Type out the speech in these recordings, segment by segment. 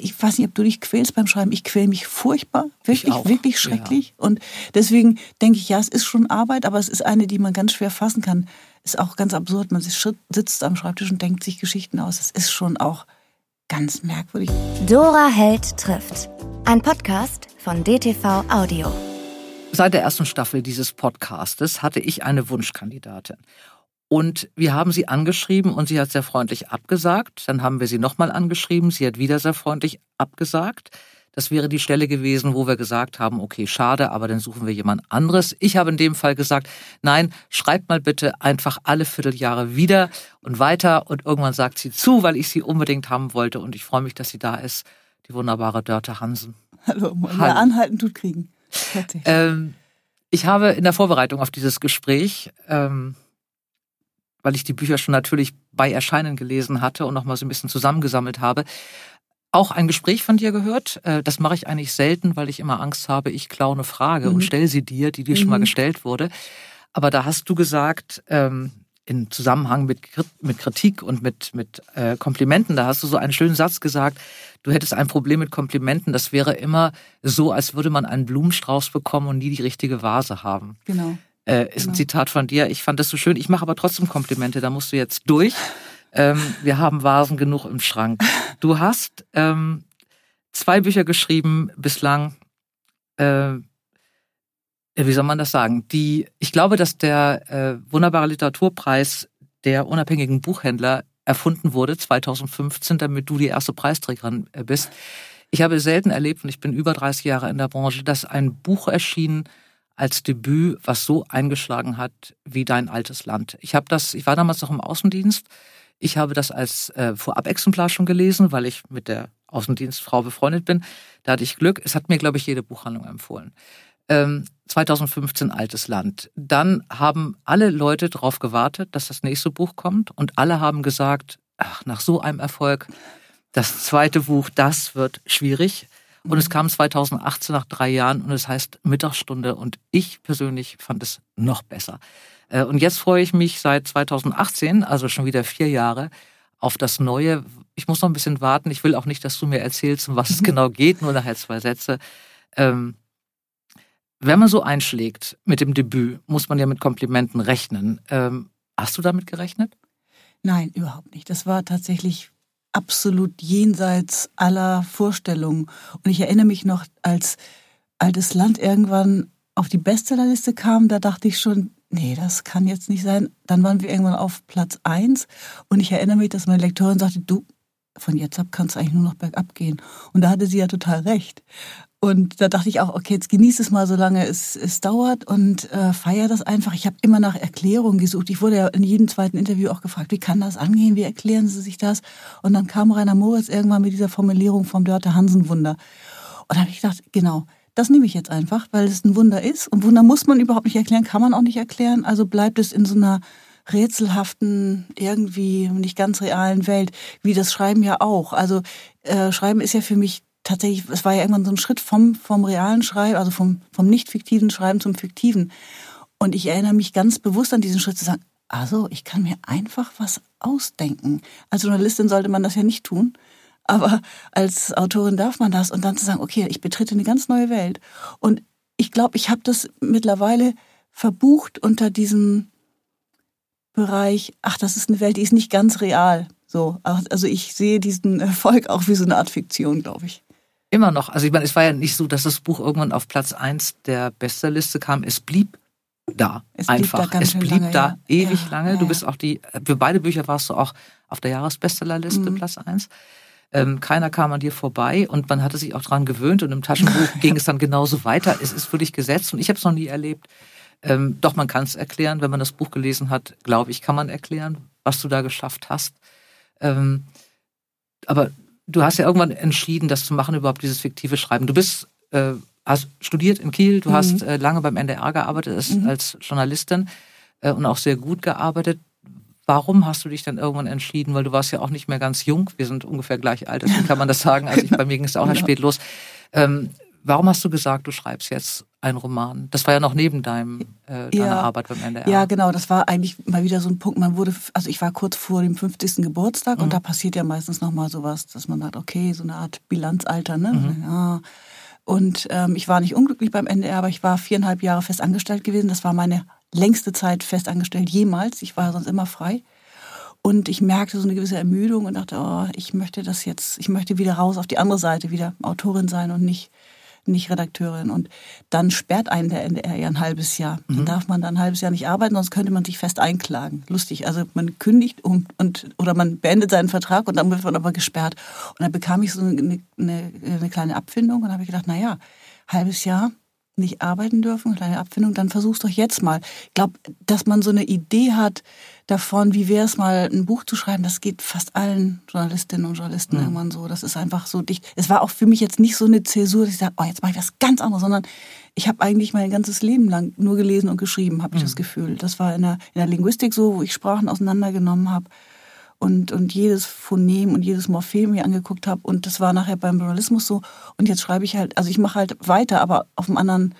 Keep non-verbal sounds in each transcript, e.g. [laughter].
ich weiß nicht, ob du dich quälst beim Schreiben. Ich quäle mich furchtbar, wirklich, wirklich schrecklich. Ja. Und deswegen denke ich, ja, es ist schon Arbeit, aber es ist eine, die man ganz schwer fassen kann. Ist auch ganz absurd. Man sitzt am Schreibtisch und denkt sich Geschichten aus. Das ist schon auch ganz merkwürdig. Dora Held trifft. Ein Podcast von DTV Audio. Seit der ersten Staffel dieses Podcastes hatte ich eine Wunschkandidatin. Und wir haben sie angeschrieben und sie hat sehr freundlich abgesagt. Dann haben wir sie nochmal angeschrieben. Sie hat wieder sehr freundlich abgesagt. Das wäre die Stelle gewesen, wo wir gesagt haben, okay, schade, aber dann suchen wir jemand anderes. Ich habe in dem Fall gesagt, nein, schreibt mal bitte einfach alle Vierteljahre wieder und weiter. Und irgendwann sagt sie zu, weil ich sie unbedingt haben wollte. Und ich freue mich, dass sie da ist. Die wunderbare Dörte Hansen. Hallo, Hallo. anhalten tut kriegen. Ähm, ich habe in der Vorbereitung auf dieses Gespräch ähm, weil ich die Bücher schon natürlich bei Erscheinen gelesen hatte und nochmal so ein bisschen zusammengesammelt habe, auch ein Gespräch von dir gehört. Äh, das mache ich eigentlich selten, weil ich immer Angst habe, ich klaue eine Frage mhm. und stelle sie dir, die dir mhm. schon mal mhm. gestellt wurde. Aber da hast du gesagt, ähm, in Zusammenhang mit, mit Kritik und mit, mit äh, Komplimenten, da hast du so einen schönen Satz gesagt, du hättest ein Problem mit Komplimenten, das wäre immer so, als würde man einen Blumenstrauß bekommen und nie die richtige Vase haben. Genau äh, ist genau. ein Zitat von dir. Ich fand das so schön. Ich mache aber trotzdem Komplimente, da musst du jetzt durch. Ähm, wir haben Vasen genug im Schrank. Du hast ähm, zwei Bücher geschrieben bislang. Äh, wie soll man das sagen? Die, ich glaube, dass der äh, wunderbare Literaturpreis der unabhängigen Buchhändler erfunden wurde 2015, damit du die erste Preisträgerin äh, bist. Ich habe selten erlebt, und ich bin über 30 Jahre in der Branche, dass ein Buch erschien, als Debüt, was so eingeschlagen hat wie dein altes Land. Ich habe das, ich war damals noch im Außendienst. Ich habe das als äh, Vorab-Exemplar schon gelesen, weil ich mit der Außendienstfrau befreundet bin. Da hatte ich Glück. Es hat mir, glaube ich, jede Buchhandlung empfohlen. Ähm, 2015 Altes Land. Dann haben alle Leute darauf gewartet, dass das nächste Buch kommt und alle haben gesagt, ach, nach so einem Erfolg, das zweite Buch, das wird schwierig. Und es kam 2018 nach drei Jahren und es heißt Mittagsstunde und ich persönlich fand es noch besser. Äh, und jetzt freue ich mich seit 2018, also schon wieder vier Jahre, auf das Neue. Ich muss noch ein bisschen warten. Ich will auch nicht, dass du mir erzählst, um was es [laughs] genau geht, nur nachher zwei Sätze. Ähm, wenn man so einschlägt mit dem Debüt, muss man ja mit Komplimenten rechnen. Ähm, hast du damit gerechnet? Nein, überhaupt nicht. Das war tatsächlich absolut jenseits aller Vorstellungen. Und ich erinnere mich noch, als altes Land irgendwann auf die Bestsellerliste kam, da dachte ich schon, nee, das kann jetzt nicht sein. Dann waren wir irgendwann auf Platz eins und ich erinnere mich, dass meine Lektorin sagte, du, von jetzt ab kannst du eigentlich nur noch bergab gehen. Und da hatte sie ja total recht. Und da dachte ich auch, okay, jetzt genieß es mal, solange es, es dauert und äh, feier das einfach. Ich habe immer nach Erklärungen gesucht. Ich wurde ja in jedem zweiten Interview auch gefragt, wie kann das angehen, wie erklären Sie sich das? Und dann kam Rainer Moritz irgendwann mit dieser Formulierung vom Dörte Hansen Wunder. Und da habe ich gedacht, genau, das nehme ich jetzt einfach, weil es ein Wunder ist. Und Wunder muss man überhaupt nicht erklären, kann man auch nicht erklären. Also bleibt es in so einer rätselhaften, irgendwie nicht ganz realen Welt, wie das Schreiben ja auch. Also äh, Schreiben ist ja für mich tatsächlich, es war ja irgendwann so ein Schritt vom, vom realen Schreiben, also vom, vom nicht fiktiven Schreiben zum fiktiven. Und ich erinnere mich ganz bewusst an diesen Schritt zu sagen, also ich kann mir einfach was ausdenken. Als Journalistin sollte man das ja nicht tun, aber als Autorin darf man das und dann zu sagen, okay, ich betrete eine ganz neue Welt. Und ich glaube, ich habe das mittlerweile verbucht unter diesem Bereich, ach, das ist eine Welt, die ist nicht ganz real. So, also ich sehe diesen Erfolg auch wie so eine Art Fiktion, glaube ich. Immer noch. Also ich meine, es war ja nicht so, dass das Buch irgendwann auf Platz eins der Bestsellerliste kam. Es blieb da es einfach. Blieb da es blieb lange, da ja. ewig ja, lange. Ja, du bist auch die, für beide Bücher warst du auch auf der Jahresbestsellerliste mhm. Platz eins. Ähm, keiner kam an dir vorbei und man hatte sich auch dran gewöhnt und im Taschenbuch [laughs] ging es dann genauso weiter. Es ist für dich gesetzt und ich habe es noch nie erlebt. Ähm, doch man kann es erklären, wenn man das Buch gelesen hat, glaube ich, kann man erklären, was du da geschafft hast. Ähm, aber du hast ja irgendwann entschieden, das zu machen, überhaupt dieses fiktive Schreiben. Du bist, äh, hast studiert in Kiel, du mhm. hast äh, lange beim NDR gearbeitet als, mhm. als Journalistin äh, und auch sehr gut gearbeitet. Warum hast du dich dann irgendwann entschieden? Weil du warst ja auch nicht mehr ganz jung. Wir sind ungefähr gleich alt, deswegen kann man das sagen. Also ich, [laughs] bei mir ging es auch erst spät los. Ähm, warum hast du gesagt, du schreibst jetzt ein Roman. Das war ja noch neben deinem äh, deiner ja. Arbeit beim NDR. Ja, genau. Das war eigentlich mal wieder so ein Punkt. Man wurde, also ich war kurz vor dem 50. Geburtstag mhm. und da passiert ja meistens noch mal sowas, dass man sagt, okay, so eine Art Bilanzalter, ne? Mhm. Ja. Und ähm, ich war nicht unglücklich beim NDR, aber ich war viereinhalb Jahre fest angestellt gewesen. Das war meine längste Zeit fest angestellt jemals. Ich war sonst immer frei. Und ich merkte so eine gewisse Ermüdung und dachte, oh, ich möchte das jetzt, ich möchte wieder raus auf die andere Seite, wieder Autorin sein und nicht nicht Redakteurin. Und dann sperrt einen der NDR ja ein halbes Jahr. Mhm. Dann darf man dann ein halbes Jahr nicht arbeiten, sonst könnte man sich fest einklagen. Lustig. Also man kündigt und, und oder man beendet seinen Vertrag und dann wird man aber gesperrt. Und dann bekam ich so eine, eine, eine kleine Abfindung und habe ich gedacht, na ja, halbes Jahr nicht arbeiten dürfen, kleine Abfindung, dann versuch's doch jetzt mal. Ich glaube, dass man so eine Idee hat, davon, wie wäre es mal, ein Buch zu schreiben, das geht fast allen Journalistinnen und Journalisten mhm. irgendwann so. Das ist einfach so dicht. Es war auch für mich jetzt nicht so eine Zäsur, dass ich sage, oh, jetzt mache ich was ganz anderes, sondern ich habe eigentlich mein ganzes Leben lang nur gelesen und geschrieben, habe ich mhm. das Gefühl. Das war in der, in der Linguistik so, wo ich Sprachen auseinandergenommen habe und, und jedes Phonem und jedes Morphem mir angeguckt habe. Und das war nachher beim Journalismus so. Und jetzt schreibe ich halt, also ich mache halt weiter, aber auf einem anderen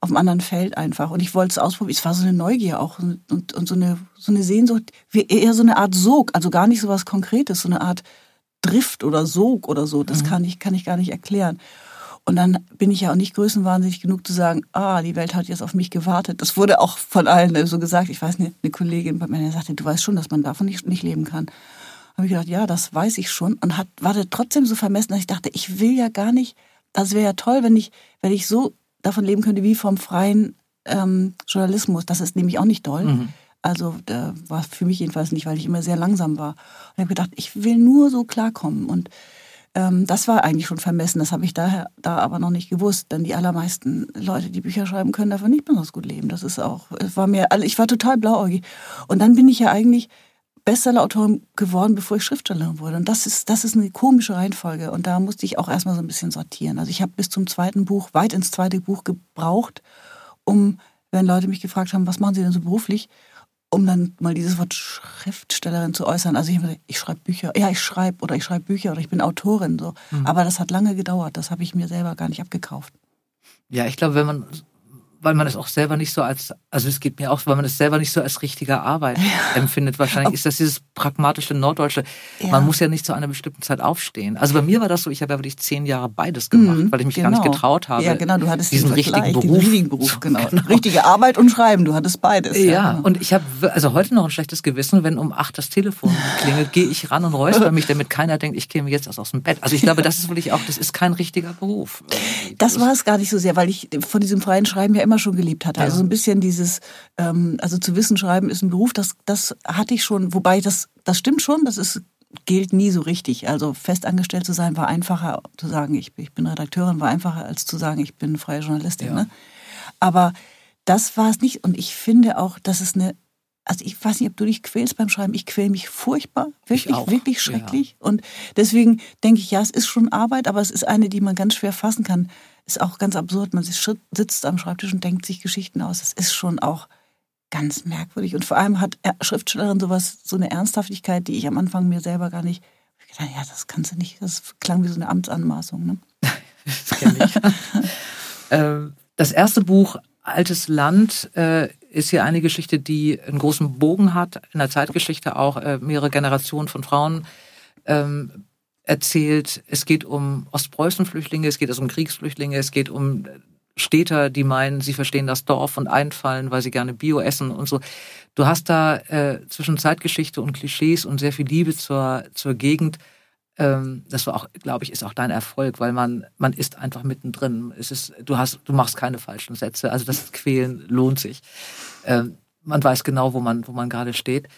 auf einem anderen Feld einfach. Und ich wollte es ausprobieren. Es war so eine Neugier auch und, und, und so, eine, so eine Sehnsucht, eher so eine Art Sog, also gar nicht so was Konkretes, so eine Art Drift oder Sog oder so. Das mhm. kann, ich, kann ich gar nicht erklären. Und dann bin ich ja auch nicht größenwahnsinnig genug zu sagen, ah, die Welt hat jetzt auf mich gewartet. Das wurde auch von allen so gesagt. Ich weiß nicht, eine Kollegin bei mir sagte, du weißt schon, dass man davon nicht, nicht leben kann. Habe ich gedacht, ja, das weiß ich schon. Und hat, war trotzdem so vermessen, dass ich dachte, ich will ja gar nicht, das wäre ja toll, wenn ich, wenn ich so davon leben könnte wie vom freien ähm, Journalismus. Das ist nämlich auch nicht toll. Mhm. Also war für mich jedenfalls nicht, weil ich immer sehr langsam war. Und ich habe gedacht, ich will nur so klarkommen. Und das war eigentlich schon vermessen. Das habe ich daher da aber noch nicht gewusst. Denn die allermeisten Leute, die Bücher schreiben, können davon nicht besonders gut leben. Das ist auch, es war mir, ich war total blauäugig. Und dann bin ich ja eigentlich Bestsellerautorin geworden, bevor ich Schriftstellerin wurde. Und das ist, das ist eine komische Reihenfolge. Und da musste ich auch erstmal so ein bisschen sortieren. Also ich habe bis zum zweiten Buch, weit ins zweite Buch gebraucht, um, wenn Leute mich gefragt haben, was machen Sie denn so beruflich, um dann mal dieses Wort Schriftstellerin zu äußern. Also ich, ich schreibe Bücher, ja, ich schreibe oder ich schreibe Bücher oder ich bin Autorin. So. Mhm. Aber das hat lange gedauert. Das habe ich mir selber gar nicht abgekauft. Ja, ich glaube, wenn man weil man es auch selber nicht so als, also es geht mir auch, weil man es selber nicht so als richtige Arbeit ja. empfindet. Wahrscheinlich ist das dieses pragmatische Norddeutsche. Ja. Man muss ja nicht zu einer bestimmten Zeit aufstehen. Also bei mir war das so, ich habe ja wirklich zehn Jahre beides gemacht, mhm, weil ich mich genau. gar nicht genau. getraut habe. Ja, genau, du hattest diesen richtigen Beruf. Diesen richtigen Beruf, genau. genau. Richtige Arbeit und Schreiben, du hattest beides. Ja, ja und ich habe also heute noch ein schlechtes Gewissen, wenn um acht das Telefon klingelt, gehe ich ran und räusper mich, damit keiner denkt, ich käme jetzt erst aus dem Bett. Also ich glaube, das ist wirklich auch, das ist kein richtiger Beruf. Das war es gar nicht so sehr, weil ich von diesem freien Schreiben ja immer schon gelebt hatte. Also so ein bisschen dieses, ähm, also zu wissen schreiben ist ein Beruf, das, das hatte ich schon, wobei das, das stimmt schon, das ist, gilt nie so richtig. Also festangestellt zu sein war einfacher zu sagen, ich, ich bin Redakteurin, war einfacher als zu sagen, ich bin freie Journalistin. Ja. Ne? Aber das war es nicht. Und ich finde auch, dass es eine also ich weiß nicht, ob du dich quälst beim Schreiben. Ich quäle mich furchtbar, wirklich, wirklich schrecklich. Ja. Und deswegen denke ich, ja, es ist schon Arbeit, aber es ist eine, die man ganz schwer fassen kann ist auch ganz absurd. Man sitzt am Schreibtisch und denkt sich Geschichten aus. Das ist schon auch ganz merkwürdig. Und vor allem hat Schriftstellerin sowas, so eine Ernsthaftigkeit, die ich am Anfang mir selber gar nicht. Ich dachte, ja, das kannst du nicht. Das klang wie so eine Amtsanmaßung. Ne? [laughs] das kenne ich. [laughs] Ähm, das erste Buch Altes Land äh, ist hier eine Geschichte, die einen großen Bogen hat, in der Zeitgeschichte auch äh, mehrere Generationen von Frauen ähm, erzählt, es geht um Ostpreußen-Flüchtlinge, es geht also um Kriegsflüchtlinge, es geht um Städter, die meinen, sie verstehen das Dorf und einfallen, weil sie gerne Bio essen und so. Du hast da äh, zwischen Zeitgeschichte und Klischees und sehr viel Liebe zur, zur Gegend. Ähm, das war auch, glaube ich, ist auch dein Erfolg, weil man, man ist einfach mittendrin. Es ist, du hast, du machst keine falschen Sätze. Also das Quälen lohnt sich. Ähm, man weiß genau, wo man, wo man gerade steht.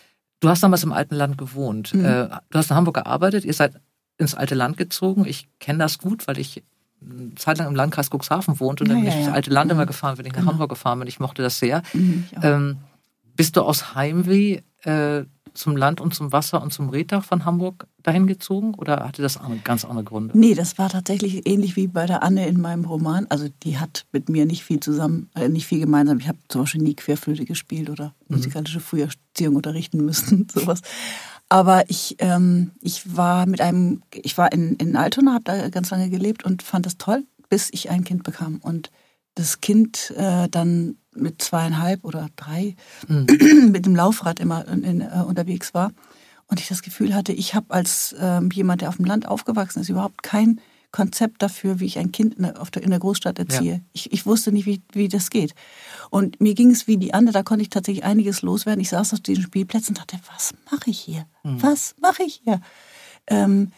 Du hast damals im alten Land gewohnt. Mhm. Äh, du hast in Hamburg gearbeitet. Ihr seid ins alte Land gezogen. Ich kenne das gut, weil ich eine Zeit lang im Landkreis Cuxhaven wohnte und dann bin ich ins alte Land immer gefahren, wenn ich nach genau. Hamburg gefahren bin. Ich mochte das sehr. Mhm, ähm, bist du aus Heimweh äh, zum Land und zum Wasser und zum Reddach von Hamburg dahin gezogen oder hatte das ganz andere Gründe? Nee, das war tatsächlich ähnlich wie bei der Anne in meinem Roman. Also die hat mit mir nicht viel zusammen, äh, nicht viel gemeinsam. Ich habe zum Beispiel nie Querflöte gespielt oder mhm. musikalische Früherziehung unterrichten müssen, [laughs] sowas. Aber ich, ähm, ich war mit einem, ich war in, in Altona, habe da ganz lange gelebt und fand das toll, bis ich ein Kind bekam. Und das Kind äh, dann mit zweieinhalb oder drei Mhm. [clears throat] mit dem Laufrad immer in, in, äh, unterwegs war und ich das Gefühl hatte, ich habe als ähm, jemand, der auf dem Land aufgewachsen ist, überhaupt kein Konzept dafür, wie ich ein Kind in der, der, in der Großstadt erziehe. Ja. Ich, ich wusste nicht, wie, wie das geht. Und mir ging es wie die andere, da konnte ich tatsächlich einiges loswerden. Ich saß auf diesen Spielplätzen und dachte, was mache ich hier? Was mache ich hier? Ähm,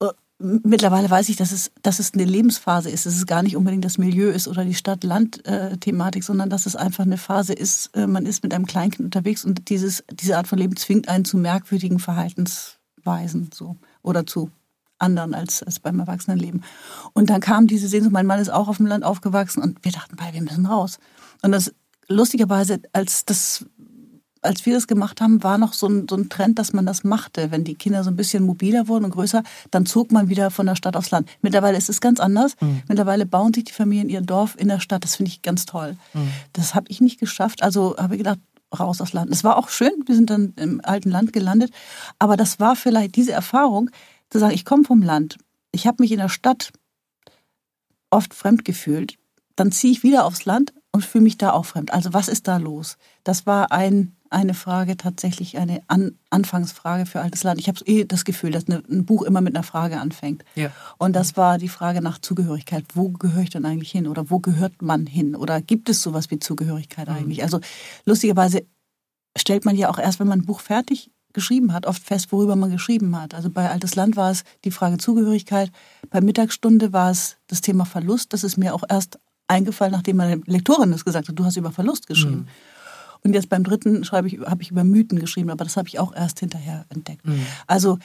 äh, mittlerweile weiß ich, dass es, dass es eine Lebensphase ist. Dass es gar nicht unbedingt das Milieu ist oder die Stadt-Land-Thematik, sondern dass es einfach eine Phase ist, äh, man ist mit einem Kleinkind unterwegs und dieses, diese Art von Leben zwingt einen zu merkwürdigen Verhaltensweisen so oder zu anderen als, als beim Erwachsenenleben. Und dann kam diese Sehnsucht, mein Mann ist auch auf dem Land aufgewachsen und wir dachten, bei, wir müssen raus. Und das lustigerweise, als das als wir das gemacht haben, war noch so ein, so ein Trend, dass man das machte. Wenn die Kinder so ein bisschen mobiler wurden und größer, dann zog man wieder von der Stadt aufs Land. Mittlerweile ist es ganz anders. Mhm. Mittlerweile bauen sich die Familien ihr Dorf in der Stadt. Das finde ich ganz toll. Mhm. Das habe ich nicht geschafft. Also habe ich gedacht, raus aufs Land. Es war auch schön. Wir sind dann im alten Land gelandet. Aber das war vielleicht diese Erfahrung, zu sagen, ich komme vom Land. Ich habe mich in der Stadt oft fremd gefühlt. Dann ziehe ich wieder aufs Land und fühle mich da auch fremd. Also was ist da los? Das war ein, eine Frage, tatsächlich eine An Anfangsfrage für altes Land. Ich habe eh das Gefühl, dass eine, ein Buch immer mit einer Frage anfängt. Ja. Und das war die Frage nach Zugehörigkeit. Wo gehöre ich denn eigentlich hin? Oder wo gehört man hin? Oder gibt es sowas wie Zugehörigkeit eigentlich? Also lustigerweise stellt man ja auch erst, wenn man ein Buch fertig geschrieben hat, oft fest, worüber man geschrieben hat. Also bei Altes Land war es die Frage Zugehörigkeit. Bei Mittagsstunde war es das Thema Verlust. Das ist mir auch erst eingefallen, nachdem meine Lektorin das gesagt hat. Du hast über Verlust geschrieben. Und jetzt beim dritten schreibe ich, habe ich über Mythen geschrieben, aber das habe ich auch erst hinterher entdeckt. Also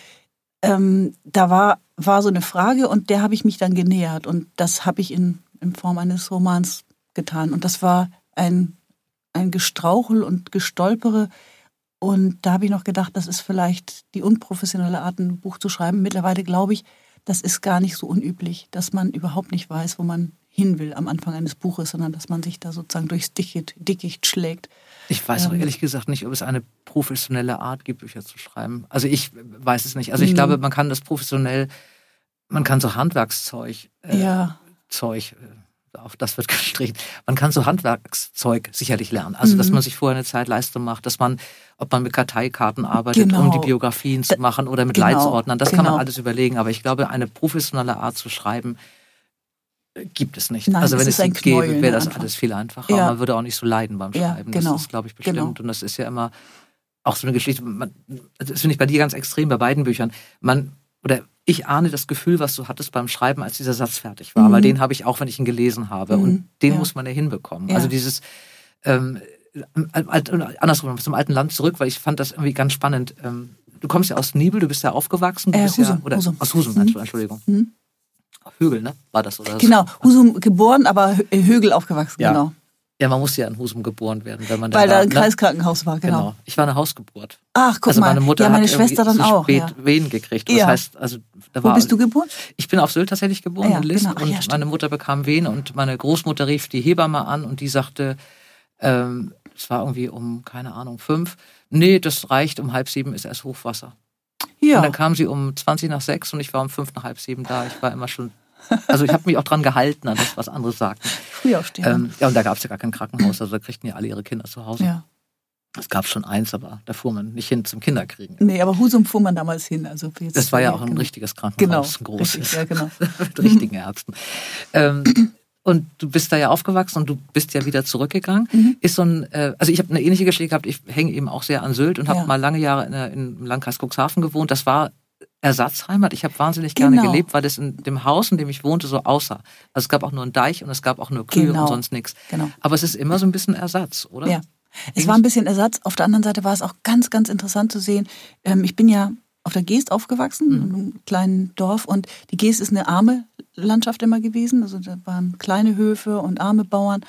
ähm, da war, war so eine Frage und der habe ich mich dann genähert und das habe ich in, in Form eines Romans getan. Und das war ein, ein Gestrauchel und Gestolpere. Und da habe ich noch gedacht, das ist vielleicht die unprofessionelle Art, ein Buch zu schreiben. Mittlerweile glaube ich, das ist gar nicht so unüblich, dass man überhaupt nicht weiß, wo man hin will am Anfang eines Buches, sondern dass man sich da sozusagen durchs Dickicht, Dickicht schlägt. Ich weiß auch Ähm. ehrlich gesagt nicht, ob es eine professionelle Art gibt, Bücher zu schreiben. Also ich weiß es nicht. Also ich Mhm. glaube, man kann das professionell, man kann so Handwerkszeug, äh, ja, Zeug, äh, auf das wird [laughs] gestrichen. Man kann so Handwerkszeug sicherlich lernen. Also, dass Mhm. man sich vorher eine Zeit Leistung macht, dass man, ob man mit Karteikarten arbeitet, Genau. um die Biografien zu machen oder mit genau, Leitsordnern. Das kann man genau. alles überlegen. Aber ich glaube, eine professionelle Art zu schreiben, gibt es nicht. Nein, also wenn es nicht gäbe, wäre das einfach. alles viel einfacher. Ja. Man würde auch nicht so leiden beim Ja, Schreiben. genau, Das ist, glaube ich, bestimmt. genau. Und das ist ja immer auch so eine Geschichte. Man, das finde ich bei dir ganz extrem bei beiden Büchern. Man oder ich ahne das Gefühl, was du hattest beim Schreiben, als dieser Satz fertig war, Mhm. weil den habe ich auch, wenn ich ihn gelesen habe. Mhm, Und den ja. muss man ja hinbekommen. Ja. Also dieses ähm, alt, andersrum, zum alten Land zurück, weil ich fand das irgendwie ganz spannend. Ähm, du kommst ja aus Nibel, du bist ja aufgewachsen. Du Äh, bist ja, Husum, oder Husum. aus Husum, Mhm. Entschuldigung. Högel, ne? War das oder? genau. Husum geboren, aber Hö- Högel aufgewachsen, Ja, genau. Ja, man musste ja in Husum geboren werden, wenn man Weil da ein ne? Kreiskrankenhaus war, genau. Genau. Ich war eine Hausgeburt. Ach, guck also mal. meine Mutter ja, meine hat Schwester dann auch. spät Ja. Wehen gekriegt. Das Ja. heißt, also da Wo war, bist du geboren? Ich bin auf Sylt tatsächlich geboren, Ja, in List. genau. Ach Und meine Mutter bekam Wehen und meine Großmutter rief die Hebamme an und die sagte, ähm, es war irgendwie um, keine Ahnung, fünf. Nee, das reicht, um halb sieben ist erst Hochwasser. Ja. Und dann kam sie um 20 nach sechs und ich war um fünf nach halb sieben da. Ich war immer schon, also ich habe mich auch dran gehalten, an das, was andere sagten. Früh aufstehen. Ähm, ja, und da gab es ja gar kein Krankenhaus, also da kriegten ja alle ihre Kinder zu Hause. ja. Es gab schon eins, aber da fuhr man nicht hin zum Kinderkriegen. Nee, aber Husum fuhr man damals hin. Also Das war ja auch ein genau. richtiges Genau. Krankenhaus, ein großes. Richtig, ja, genau. [laughs] mit richtigen Ärzten. Ähm, und du bist da ja aufgewachsen und du bist ja wieder zurückgegangen. Mhm. Ist so ein, äh, also ich habe eine ähnliche Geschichte gehabt. Ich hänge eben auch sehr an Sylt und habe Ja. mal lange Jahre in, im Landkreis Cuxhaven gewohnt. Das war Ersatzheimat. Ich habe wahnsinnig gerne Genau. gelebt, weil das in dem Haus, in dem ich wohnte, so aussah. Also es gab auch nur einen Deich und es gab auch nur Kühe Genau. und sonst nichts. Genau. Aber es ist immer so ein bisschen Ersatz, oder? Ja. Es war ein bisschen Ersatz. Auf der anderen Seite war es auch ganz, ganz interessant zu sehen. Ähm, ich bin ja auf der Geest aufgewachsen, Mhm. in einem kleinen Dorf. Und die Geest ist eine arme Landschaft immer gewesen. Also da waren kleine Höfe und arme Bauern.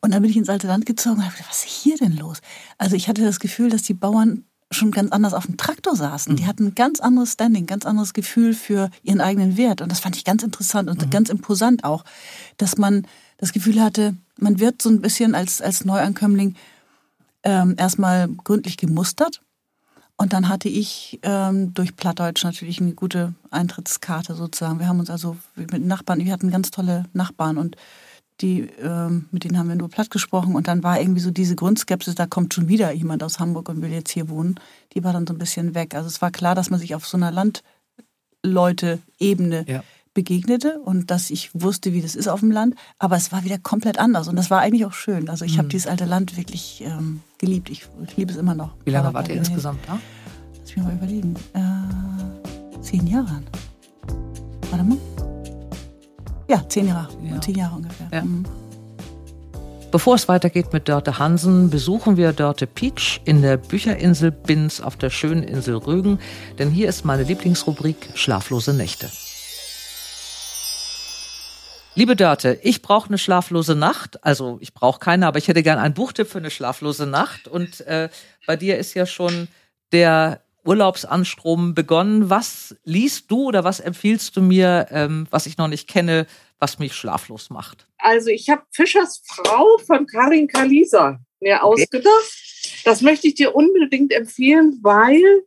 Und dann bin ich ins alte Land gezogen und habe gedacht, was ist hier denn los? Also ich hatte das Gefühl, dass die Bauern schon ganz anders auf dem Traktor saßen. Mhm. Die hatten ein ganz anderes Standing, ganz anderes Gefühl für ihren eigenen Wert. Und das fand ich ganz interessant Mhm. und ganz imposant auch, dass man das Gefühl hatte, man wird so ein bisschen als, als Neuankömmling ähm, erstmal gründlich gemustert. Und dann hatte ich ähm, durch Plattdeutsch natürlich eine gute Eintrittskarte sozusagen. Wir haben uns also mit Nachbarn, wir hatten ganz tolle Nachbarn und die, ähm, mit denen haben wir nur platt gesprochen und dann war irgendwie so diese Grundskepsis, da kommt schon wieder jemand aus Hamburg und will jetzt hier wohnen, die war dann so ein bisschen weg. Also es war klar, dass man sich auf so einer Landleute-Ebene ja. Begegnete und dass ich wusste, wie das ist auf dem Land, aber es war wieder komplett anders und das war eigentlich auch schön. Also ich mhm. habe dieses alte Land wirklich ähm, geliebt, ich, ich liebe es immer noch. Wie lange wart ihr insgesamt da? Lass mich mal überlegen. Äh, zehn Jahre. Warte mal. Ja, zehn Jahre. Ja. Zehn Jahre ungefähr. Ja. Mhm. Bevor es weitergeht mit Dörte Hansen, besuchen wir Dörte Peach in der Bücherinsel Binz auf der schönen Insel Rügen, denn hier ist meine Lieblingsrubrik Schlaflose Nächte. Liebe Dörte, ich brauche eine schlaflose Nacht. Also ich brauche keine, aber ich hätte gern einen Buchtipp für eine schlaflose Nacht. Und äh, bei dir ist ja schon der Urlaubsanstrom begonnen. Was liest du oder was empfiehlst du mir, ähm, was ich noch nicht kenne, was mich schlaflos macht? Also ich habe Fischers Frau von Karin Kalisa mir ausgedacht. Das möchte ich dir unbedingt empfehlen, weil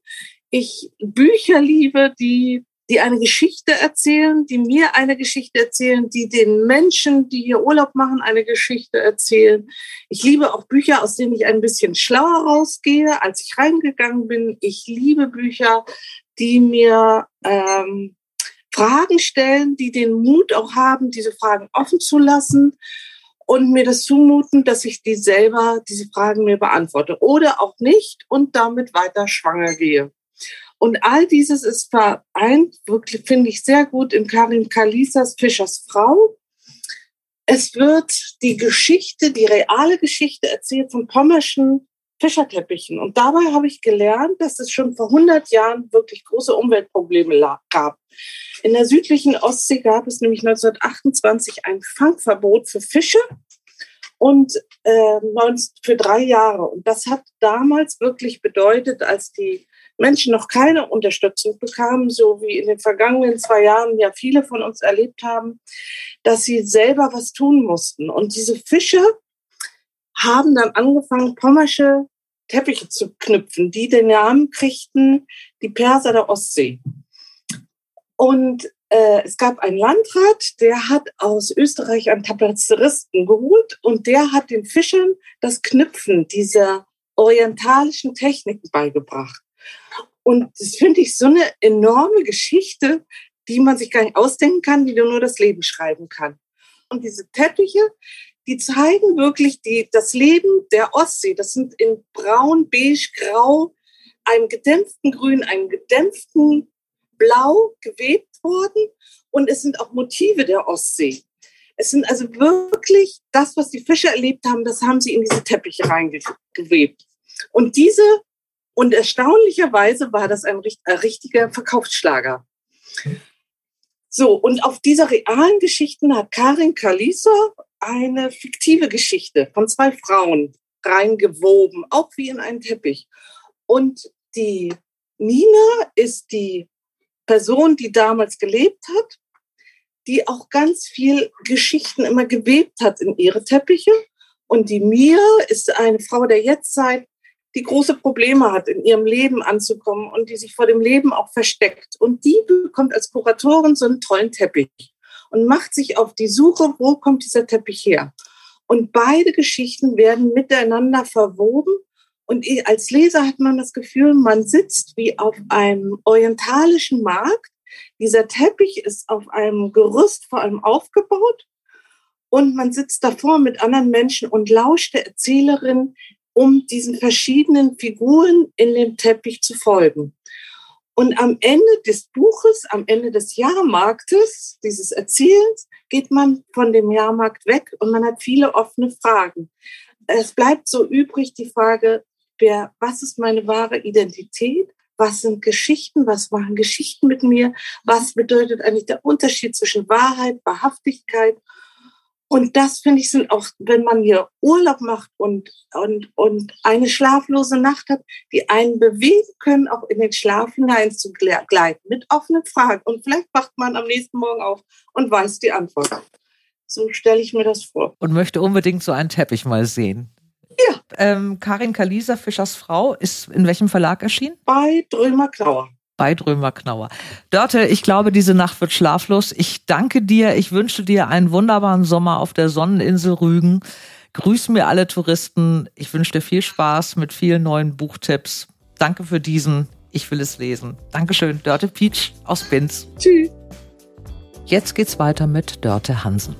ich Bücher liebe, die die eine Geschichte erzählen, die mir eine Geschichte erzählen, die den Menschen, die hier Urlaub machen, eine Geschichte erzählen. Ich liebe auch Bücher, aus denen ich ein bisschen schlauer rausgehe, als ich reingegangen bin. Ich liebe Bücher, die mir ähm, Fragen stellen, die den Mut auch haben, diese Fragen offen zu lassen und mir das zumuten, dass ich die selber, diese Fragen mir beantworte oder auch nicht und damit weiter schwanger gehe. Und all dieses ist vereint, wirklich finde ich sehr gut in Karin Kalisas Fischers Frau. Es wird die Geschichte, die reale Geschichte erzählt von pommerschen Fischerteppichen. Und dabei habe ich gelernt, dass es schon vor 100 Jahren wirklich große Umweltprobleme gab. In der südlichen Ostsee gab es nämlich 1928 ein Fangverbot für Fische und äh, für drei Jahre. Und das hat damals wirklich bedeutet, als die Menschen noch keine Unterstützung bekamen, so wie in den vergangenen zwei Jahren ja viele von uns erlebt haben, dass sie selber was tun mussten. Und diese Fische haben dann angefangen, pommersche Teppiche zu knüpfen, die den Namen kriegten, die Perser der Ostsee. Und äh, es gab einen Landrat, der hat aus Österreich einen Tapezeristen geholt und der hat den Fischern das Knüpfen dieser orientalischen Techniken beigebracht. Und das finde ich so eine enorme Geschichte, die man sich gar nicht ausdenken kann, die nur das Leben schreiben kann. Und diese Teppiche, die zeigen wirklich die, das Leben der Ostsee. Das sind in braun, beige, grau, einem gedämpften Grün, einem gedämpften Blau gewebt worden. Und es sind auch Motive der Ostsee. Es sind also wirklich das, was die Fischer erlebt haben, das haben sie in diese Teppiche reingewebt. Und diese und erstaunlicherweise war das ein, ein richtiger Verkaufsschlager. So, und auf dieser realen Geschichten hat Karin Kalisa eine fiktive Geschichte von zwei Frauen reingewoben, auch wie in einen Teppich. Und die Nina ist die Person, die damals gelebt hat, die auch ganz viel Geschichten immer gewebt hat in ihre Teppiche. Und die Mia ist eine Frau der Jetztzeit, die große Probleme hat, in ihrem Leben anzukommen und die sich vor dem Leben auch versteckt. Und die bekommt als Kuratorin so einen tollen Teppich und macht sich auf die Suche, wo kommt dieser Teppich her. Und beide Geschichten werden miteinander verwoben. Und als Leser hat man das Gefühl, man sitzt wie auf einem orientalischen Markt. Dieser Teppich ist auf einem Gerüst vor allem aufgebaut. Und man sitzt davor mit anderen Menschen und lauscht der Erzählerin, um diesen verschiedenen Figuren in dem Teppich zu folgen. Und am Ende des Buches, am Ende des Jahrmarktes, dieses Erzählens, geht man von dem Jahrmarkt weg und man hat viele offene Fragen. Es bleibt so übrig die Frage, wer, was ist meine wahre Identität? Was sind Geschichten? Was machen Geschichten mit mir? Was bedeutet eigentlich der Unterschied zwischen Wahrheit, Wahrhaftigkeit und das finde ich sind auch, wenn man hier Urlaub macht und, und, und eine schlaflose Nacht hat, die einen bewegen können, auch in den Schlaf hinein zu gleiten mit offenen Fragen. Und vielleicht wacht man am nächsten Morgen auf und weiß die Antwort. So stelle ich mir das vor. Und möchte unbedingt so einen Teppich mal sehen. Ja. Ähm, Karin Kalisa, Fischers Frau, ist in welchem Verlag erschienen? Bei Drömer Klauer. Bei Drömer Knauer. Dörte, ich glaube, diese Nacht wird schlaflos. Ich danke dir. Ich wünsche dir einen wunderbaren Sommer auf der Sonneninsel Rügen. Grüß mir alle Touristen. Ich wünsche dir viel Spaß mit vielen neuen Buchtipps. Danke für diesen. Ich will es lesen. Dankeschön, Dörte Peach aus Binz. Tschüss. Jetzt geht's weiter mit Dörte Hansen.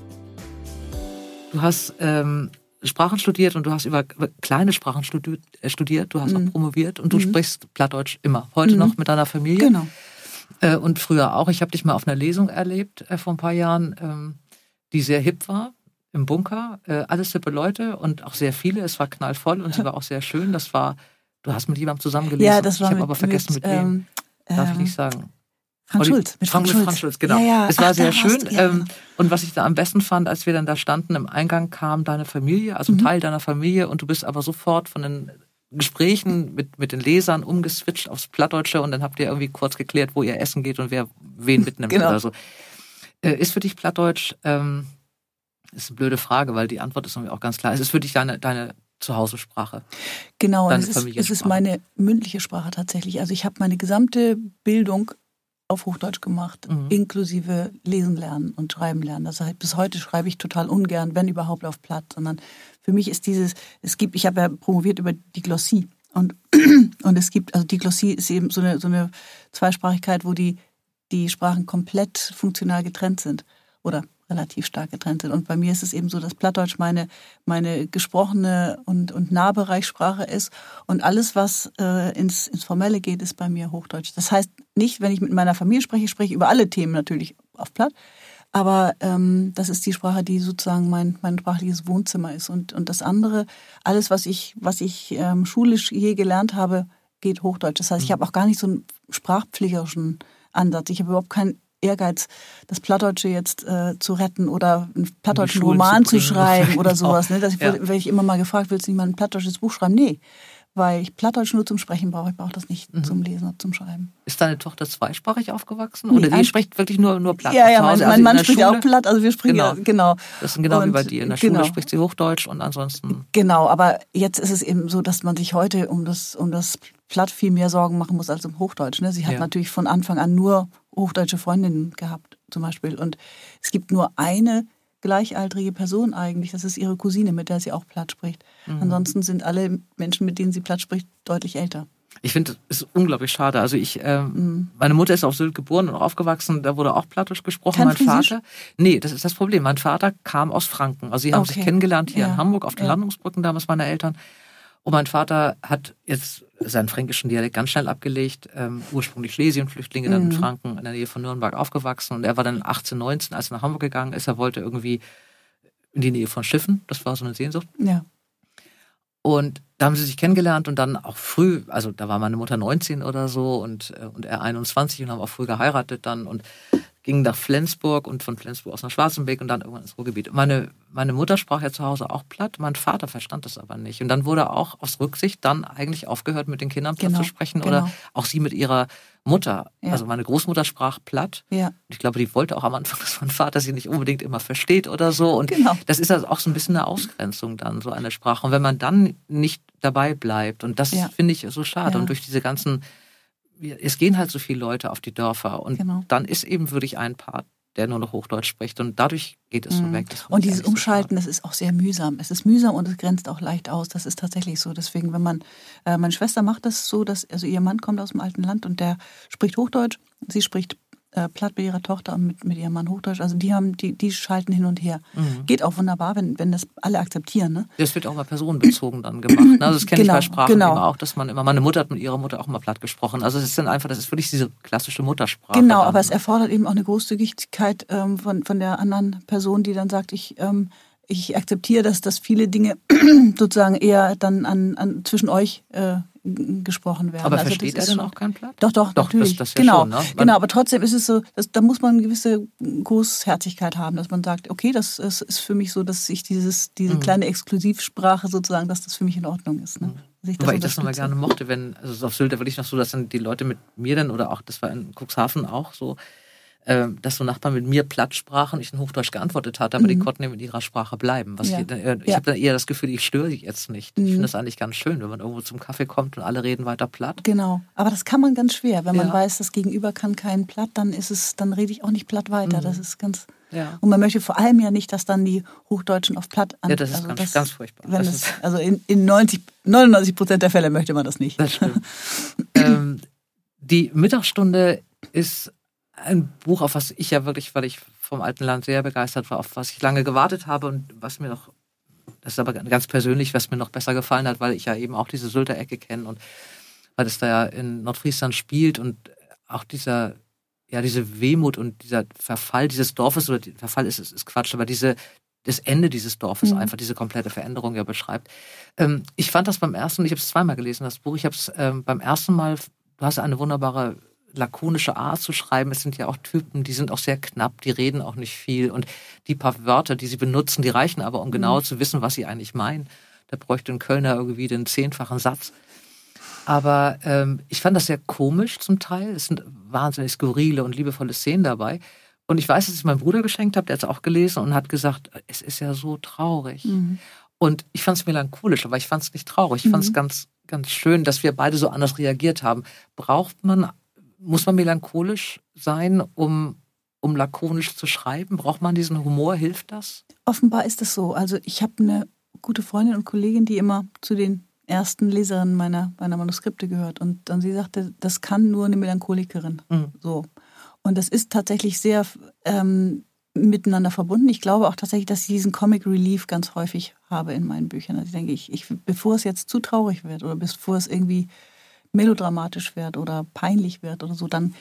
Du hast ähm, Sprachen studiert und du hast über, kleine Sprachen studiert, äh, studiert du hast mhm. auch promoviert und du mhm. sprichst Plattdeutsch immer. Heute mhm. noch mit deiner Familie. Genau. Äh, und früher auch. Ich habe dich mal auf einer Lesung erlebt äh, vor ein paar Jahren, ähm, die sehr hip war im Bunker. Äh, alles hippe Leute und auch sehr viele. Es war knallvoll und sie war auch sehr schön. Das war, du hast mit jemandem zusammengelesen. Ja, das war Ich habe aber vergessen mit, mit wem. Ähm, Darf ich nicht sagen. Frank Olli, Schulz. Mit Frank, Frank, Schulz. Frank Schulz, genau. Ja, ja. Es war Ach, sehr schön. du, ja, ähm, und was ich da am besten fand, als wir dann da standen, im Eingang kam deine Familie, also Mhm. Teil deiner Familie, und du bist aber sofort von den Gesprächen mit, mit den Lesern umgeswitcht aufs Plattdeutsche und dann habt ihr irgendwie kurz geklärt, wo ihr essen geht und wer wen mitnimmt Genau. oder so. Äh, ist für dich Plattdeutsch, ähm, ist eine blöde Frage, weil die Antwort ist irgendwie auch ganz klar. Es ist für dich deine, deine Zuhausesprache. Genau, es ist, es ist meine mündliche Sprache tatsächlich. Also ich habe meine gesamte Bildung auf Hochdeutsch gemacht, Mhm. inklusive Lesen lernen und Schreiben lernen. Das heißt, bis heute schreibe ich total ungern, wenn überhaupt auf Platt, sondern für mich ist dieses, es gibt, ich habe ja promoviert über die Glossie und, [clears throat] und es gibt, also die Glossie ist eben so eine, so eine Zweisprachigkeit, wo die, die Sprachen komplett funktional getrennt sind oder relativ stark getrennt sind. Und bei mir ist es eben so, dass Plattdeutsch meine, meine gesprochene und, und Nahbereichssprache ist. Und alles, was äh, ins, ins Formelle geht, ist bei mir Hochdeutsch. Das heißt nicht, wenn ich mit meiner Familie spreche, spreche ich über alle Themen natürlich auf Platt. Aber ähm, das ist die Sprache, die sozusagen mein, mein sprachliches Wohnzimmer ist. Und, und das andere, alles, was ich, was ich ähm, schulisch je gelernt habe, geht Hochdeutsch. Das heißt, ich habe auch gar nicht so einen sprachpflegerischen Ansatz. Ich habe überhaupt keinen Ehrgeiz, das Plattdeutsche jetzt äh, zu retten oder einen plattdeutschen Roman zu zu, schreiben [laughs] oder sowas. Ne? Ich, Ja. Werde ich immer mal gefragt, willst du nicht mal ein plattdeutsches Buch schreiben? Nee, weil ich Plattdeutsch nur zum Sprechen brauche. Ich brauche das nicht Mhm. zum Lesen oder zum Schreiben. Ist deine Tochter zweisprachig aufgewachsen? Nee, Oder ein- spricht wirklich nur, nur Platt? ja, ja, mein, Also Mann spricht Schule? auch Platt, also wir sprechen Genau. ja, genau. Das ist genau wie Und- bei dir. In der Schule genau. spricht sie Hochdeutsch und ansonsten. Genau, aber jetzt ist es eben so, dass man sich heute um das, um das Platt viel mehr Sorgen machen muss als um Hochdeutsch. Ne? Sie hat Ja. natürlich von Anfang an nur hochdeutsche Freundinnen gehabt, zum Beispiel. Und es gibt nur eine gleichaltrige Person eigentlich, das ist ihre Cousine, mit der sie auch Platt spricht. Mhm. Ansonsten sind alle Menschen, mit denen sie Platt spricht, deutlich älter. Ich finde, es ist unglaublich schade. Also ich, ähm, Mhm. meine Mutter ist auf Sylt geboren und aufgewachsen. Da wurde auch Plattisch gesprochen. Kein mein Friesisch? Vater, nee, das ist das Problem. Mein Vater kam aus Franken. Also sie haben sich Okay. kennengelernt hier Ja. in Hamburg auf den Ja. Landungsbrücken damals meine Eltern. Und mein Vater hat jetzt seinen fränkischen Dialekt ganz schnell abgelegt. Ähm, ursprünglich Schlesienflüchtlinge, dann in Mhm. Franken in der Nähe von Nürnberg aufgewachsen. Und er war dann 18, 19, als er nach Hamburg gegangen ist. Er wollte irgendwie in die Nähe von Schiffen. Das war so eine Sehnsucht. Ja. Und da haben sie sich kennengelernt und dann auch früh, also da war meine Mutter 19 oder so und, äh, und er 21 und haben auch früh geheiratet dann und gingen nach Flensburg und von Flensburg aus nach Schwarzenberg und dann irgendwann ins Ruhrgebiet. Meine, meine Mutter sprach ja zu Hause auch platt, mein Vater verstand das aber nicht. Und dann wurde auch aus Rücksicht dann eigentlich aufgehört, mit den Kindern platt Genau, zu sprechen genau. oder auch sie mit ihrer Mutter. Ja. Also meine Großmutter sprach platt. Ja. Ich glaube, die wollte auch am Anfang, [laughs] dass mein Vater sie nicht unbedingt immer versteht oder so. Und Genau. das ist also auch so ein bisschen eine Ausgrenzung dann, so eine Sprache. Und wenn man dann nicht dabei bleibt, und das Ja. finde ich so schade. Und durch diese ganzen, es gehen halt so viele Leute auf die Dörfer. Und Genau. dann ist eben wirklich ein Part, der nur noch Hochdeutsch spricht. Und dadurch geht es so Mhm. weg. Und dieses Umschalten, das ist auch sehr mühsam. Es ist mühsam und es grenzt auch leicht aus. Das ist tatsächlich so. Deswegen, wenn man, äh, meine Schwester macht das so, dass, also ihr Mann kommt aus dem alten Land und der spricht Hochdeutsch. Sie spricht äh, Platt mit ihrer Tochter und mit, mit ihrem Mann Hochdeutsch. Also die haben, die, die schalten hin und her. Mhm. Geht auch wunderbar, wenn, wenn das alle akzeptieren, ne? Das wird auch mal personenbezogen dann gemacht. ne? Also das kenne ich Genau, bei Sprachen genau. immer auch, dass man immer, meine Mutter hat mit ihrer Mutter auch mal platt gesprochen. Also es ist dann einfach, das ist wirklich diese klassische Muttersprache. Genau, dann. aber es erfordert eben auch eine Großzügigkeit ähm, von, von der anderen Person, die dann sagt, ich, ähm, ich akzeptiere, dass, dass viele Dinge [clears throat] sozusagen eher dann an, an zwischen euch äh, gesprochen werden. aber Also das versteht er schon- auch kein Platt? Doch, doch, Doch, natürlich. das- das ja genau, schon, ne? Genau, aber trotzdem ist es so, dass, da muss man eine gewisse Großherzigkeit haben, dass man sagt, okay, das ist, ist für mich so, dass ich dieses, diese Mhm. kleine Exklusivsprache sozusagen, dass das für mich in Ordnung ist. Ne? Dass ich Weil ich das nochmal gerne mochte, wenn, also so auf Sylt, da wirklich noch so, dass dann die Leute mit mir dann, oder auch, das war in Cuxhaven auch so, ähm, dass so Nachbarn mit mir platt sprachen, ich in Hochdeutsch geantwortet hatte, aber mhm. die konnten eben in ihrer Sprache bleiben. Was ja. ich, äh, ich ja. habe dann eher das Gefühl, ich störe dich jetzt nicht. Mhm. Ich finde das eigentlich ganz schön, wenn man irgendwo zum Kaffee kommt und alle reden weiter platt. Genau, aber das kann man ganz schwer. Wenn man ja. weiß, das Gegenüber kann keinen platt, dann ist es, dann rede ich auch nicht platt weiter. Mhm. Das ist ganz. Ja. Und man möchte vor allem ja nicht, dass dann die Hochdeutschen auf platt an. Ja, das ist also ganz, das, ganz furchtbar. Wenn es, also in, in 90, 99 Prozent der Fälle möchte man das nicht. Das [laughs] ähm, die Mittagsstunde ist ein Buch, auf was ich ja wirklich, weil ich vom alten Land sehr begeistert war, auf was ich lange gewartet habe und was mir noch, das ist aber ganz persönlich, was mir noch besser gefallen hat, weil ich ja eben auch diese Sylter Ecke kenne und weil es da ja in Nordfriesland spielt und auch dieser, ja, diese Wehmut und dieser Verfall dieses Dorfes, oder Verfall ist, ist, ist Quatsch, aber diese, das Ende dieses Dorfes mhm. einfach diese komplette Veränderung ja beschreibt. Ähm, ich fand das beim ersten, ich habe es zweimal gelesen, das Buch, ich habe es ähm, beim ersten Mal, du hast eine wunderbare lakonische Art zu schreiben. Es sind ja auch Typen, die sind auch sehr knapp, die reden auch nicht viel. Und die paar Wörter, die sie benutzen, die reichen aber, um genau mhm. zu wissen, was sie eigentlich meinen. Da bräuchte ein Kölner irgendwie den zehnfachen Satz. Aber ähm, ich fand das sehr komisch zum Teil. Es sind wahnsinnig skurrile und liebevolle Szenen dabei. Und ich weiß, dass ich meinem Bruder geschenkt habe, der hat es auch gelesen und hat gesagt, es ist ja so traurig. Mhm. Und ich fand es melancholisch, aber ich fand es nicht traurig. Ich fand es mhm. ganz, ganz schön, dass wir beide so anders reagiert haben. Braucht man muss man melancholisch sein, um, um lakonisch zu schreiben? Braucht man diesen Humor? Hilft das? Offenbar ist es so. Also ich habe eine gute Freundin und Kollegin, die immer zu den ersten Leserinnen meiner, meiner Manuskripte gehört. Und dann sie sagte, das kann nur eine Melancholikerin. Mhm. So. Und das ist tatsächlich sehr ähm, miteinander verbunden. Ich glaube auch tatsächlich, dass ich diesen Comic Relief ganz häufig habe in meinen Büchern. Also ich denke, ich, ich, bevor es jetzt zu traurig wird oder bevor es irgendwie melodramatisch wird oder peinlich wird oder so, dann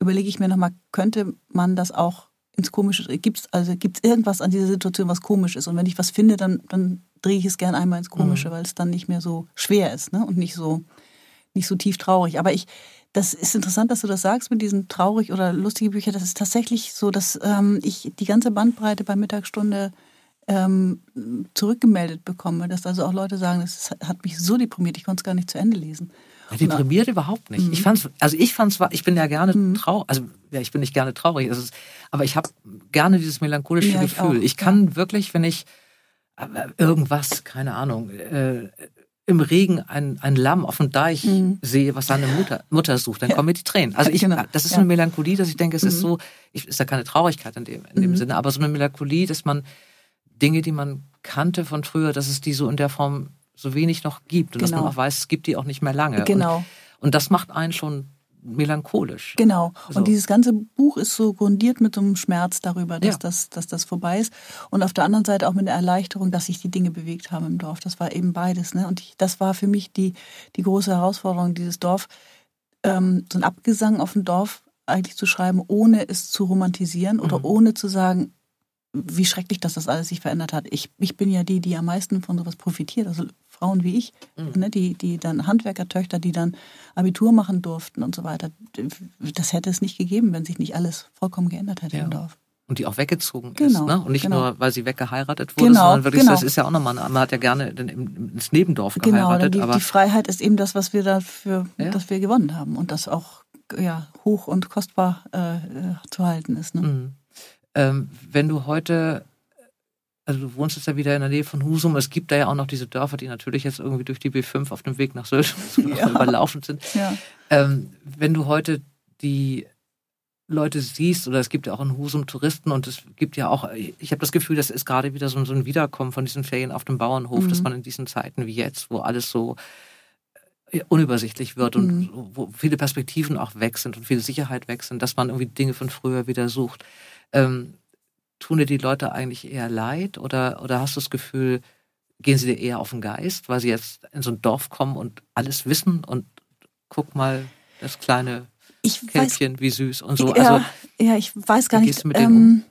überlege ich mir nochmal, könnte man das auch ins Komische, gibt es also gibt's irgendwas an dieser Situation, was komisch ist? Und wenn ich was finde, dann, dann drehe ich es gerne einmal ins Komische, mhm. weil es dann nicht mehr so schwer ist ne? und nicht so, nicht so tief traurig. Aber ich, das ist interessant, dass du das sagst mit diesen traurig oder lustigen Büchern. Das ist tatsächlich so, dass ähm, ich die ganze Bandbreite bei Mittagsstunde ähm, zurückgemeldet bekomme, dass also auch Leute sagen, das hat mich so deprimiert, ich konnte es gar nicht zu Ende lesen. Ja, deprimiert überhaupt nicht. Mhm. Ich fand's, also ich fand's, ich bin ja gerne mhm. traurig, also ja, ich bin nicht gerne traurig, ist, aber ich habe gerne dieses melancholische ja, Gefühl. Ich, ich kann ja. wirklich, wenn ich irgendwas, keine Ahnung, äh, im Regen ein, ein Lamm auf dem Deich mhm. sehe, was seine Mutter, Mutter sucht, dann kommen mir die Tränen. Also ich, genau. das ist eine Melancholie, dass ich denke, es ist mhm. so, ich, ist ja keine Traurigkeit in dem, in dem mhm. Sinne, aber so eine Melancholie, dass man Dinge, die man kannte von früher, dass es die so in der Form so wenig noch gibt und genau. dass man genau. auch weiß, es gibt die auch nicht mehr lange. Genau. Und, und das macht einen schon melancholisch. Genau. So. Und dieses ganze Buch ist so grundiert mit so einem Schmerz darüber, dass, ja. das, dass das vorbei ist. Und auf der anderen Seite auch mit der Erleichterung, dass sich die Dinge bewegt haben im Dorf. Das war eben beides. Ne? Und ich, das war für mich die, die große Herausforderung, dieses Dorf, ähm, so ein Abgesang auf ein Dorf eigentlich zu schreiben, ohne es zu romantisieren oder mhm. ohne zu sagen, wie schrecklich, dass das alles sich verändert hat. Ich, ich bin ja die, die am meisten von sowas profitiert. Also Frauen wie ich, mhm. ne, die, die dann Handwerkertöchter, die dann Abitur machen durften und so weiter. Das hätte es nicht gegeben, wenn sich nicht alles vollkommen geändert hätte ja. im Dorf. Und die auch weggezogen genau, ist, ne? Und nicht genau. nur, weil sie weggeheiratet wurde, genau, sondern wirklich, genau. das ist ja auch nochmal, man hat ja gerne ins Nebendorf geheiratet. Genau, die, die Freiheit ist eben das, was wir dafür, ja. dass wir gewonnen haben und das auch ja, hoch und kostbar äh, zu halten ist. Ne? Mhm. Ähm, wenn du heute also du wohnst jetzt ja wieder in der Nähe von Husum. Es gibt da ja auch noch diese Dörfer, die natürlich jetzt irgendwie durch die B5 auf dem Weg nach Sylt ja. überlaufen sind. Ja. Ähm, wenn du heute die Leute siehst, oder es gibt ja auch in Husum Touristen und es gibt ja auch, ich habe das Gefühl, das ist gerade wieder so, so, ein Wiederkommen von diesen Ferien auf dem Bauernhof, mhm. dass man in diesen Zeiten wie jetzt, wo alles so äh, unübersichtlich wird und mhm. wo viele Perspektiven auch weg sind und viel Sicherheit weg sind, dass man irgendwie Dinge von früher wieder sucht. Ähm, tun dir die Leute eigentlich eher leid oder, oder hast du das Gefühl, gehen sie dir eher auf den Geist, weil sie jetzt in so ein Dorf kommen und alles wissen und guck mal, das kleine ich Kälbchen, weiß, wie süß und so. Ja, also, ja ich weiß gar nicht. Ähm, um?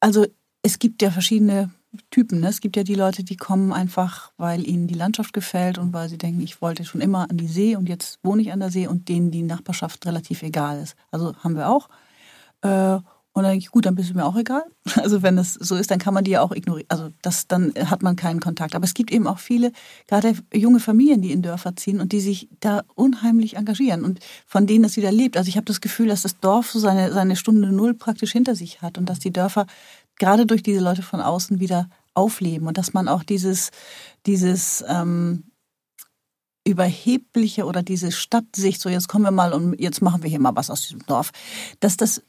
Also es gibt ja verschiedene Typen. Ne? Es gibt ja die Leute, die kommen einfach, weil ihnen die Landschaft gefällt und weil sie denken, ich wollte schon immer an die See und jetzt wohne ich an der See und denen die Nachbarschaft relativ egal ist. Also haben wir auch. Äh, Und dann denke ich, gut, dann bist du mir auch egal. [laughs] Also wenn das so ist, dann kann man die ja auch ignorieren. Also das, dann hat man keinen Kontakt. Aber es gibt eben auch viele, gerade junge Familien, die in Dörfer ziehen und die sich da unheimlich engagieren und von denen das wieder lebt. Also ich habe das Gefühl, dass das Dorf so seine, seine Stunde Null praktisch hinter sich hat und dass die Dörfer gerade durch diese Leute von außen wieder aufleben und dass man auch dieses, dieses ähm, überhebliche oder diese Stadtsicht, so jetzt kommen wir mal und jetzt machen wir hier mal was aus diesem Dorf, dass das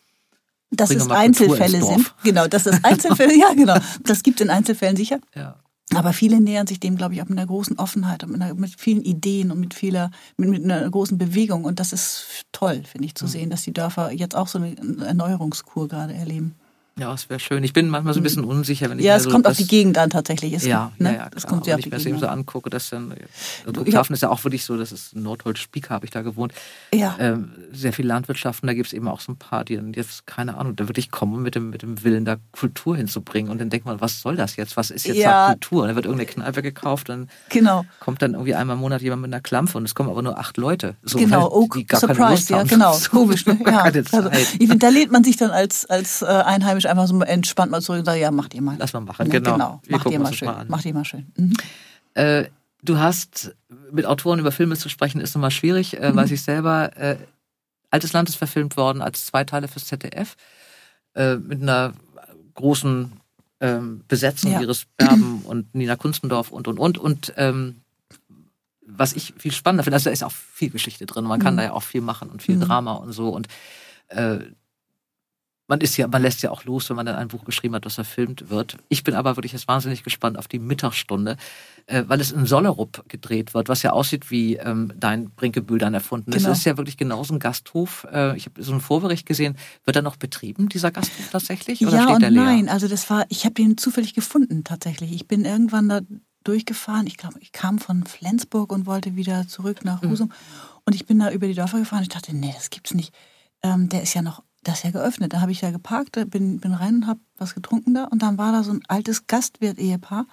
dass es Einzelfälle sind. Genau, dass das Einzelfälle, ja genau, das gibt es in Einzelfällen sicher. Ja. Aber viele nähern sich dem, glaube ich, auch mit einer großen Offenheit und mit, einer, mit vielen Ideen und mit vieler, mit, mit, einer großen Bewegung. Und das ist toll, finde ich, zu mhm. sehen, dass die Dörfer jetzt auch so eine Erneuerungskur gerade erleben. Ja, es wäre schön. Ich bin manchmal so ein bisschen unsicher, wenn ich Ja, es so kommt auf die Gegend an tatsächlich. Es ja, gibt, ne? ja, ja, das kommt sehr wenn ich mir das eben so angucke, dass dann also Klaffen ist ja auch wirklich so, das ist Nordholz-Spieker, habe ich da gewohnt. Ja. Ähm, sehr viel Landwirtschaften, da gibt es eben auch so ein paar, die dann jetzt, keine Ahnung, da wirklich kommen mit dem, mit dem Willen, da Kultur hinzubringen. Und dann denkt man, was soll das jetzt? Was ist jetzt ja. da Kultur? Und dann wird irgendeine Kneipe gekauft, dann genau. kommt dann irgendwie einmal im Monat jemand mit einer Klampfe und es kommen aber nur acht Leute. So, genau, oh, die gar Surprise, keine Lust ja, genau. [laughs] Komisch, ne? Ja. Also, ich finde, da lädt man sich dann als, als äh, Einheimisch einfach so entspannt mal zurück und sage, ja, macht ihr mal. Lass mal machen, genau. genau. Macht ihr mal schön. Mal macht ihr mal schön. Mhm. Äh, du hast, mit Autoren über Filme zu sprechen, ist nochmal schwierig, äh, mhm. weiß ich selber. Äh, Altes Land ist verfilmt worden als zwei Teile fürs ZDF äh, mit einer großen ähm, Besetzung, ja. Iris Berben [clears throat] und Nina Kunstendorf und, und, und. Und ähm, was ich viel spannender finde, also da ist auch viel Geschichte drin. Man kann mhm. da ja auch viel machen und viel mhm. Drama und so. Und äh, man ist ja, man lässt ja auch los, wenn man dann ein Buch geschrieben hat, das verfilmt wird. Ich bin aber wirklich jetzt wahnsinnig gespannt auf die Mittagsstunde, äh, weil es in Sollerup gedreht wird, was ja aussieht wie ähm, dein Brinkebühl dann erfunden ist. Genau. Es ist ja wirklich genauso ein Gasthof. Äh, ich habe so einen Vorbericht gesehen. Wird er noch betrieben, dieser Gasthof tatsächlich? Oder ja steht und der leer? nein. Also das war, ich habe den zufällig gefunden tatsächlich. Ich bin irgendwann da durchgefahren. Ich glaube, ich kam von Flensburg und wollte wieder zurück nach mhm. Husum. Mhm. Und ich bin da über die Dörfer gefahren. Ich dachte, nee, das gibt's nicht. Ähm, der ist ja noch das ist ja geöffnet. Da habe ich ja geparkt, bin, bin rein und habe was getrunken da. Und dann war da so ein altes Gastwirt-Ehepaar.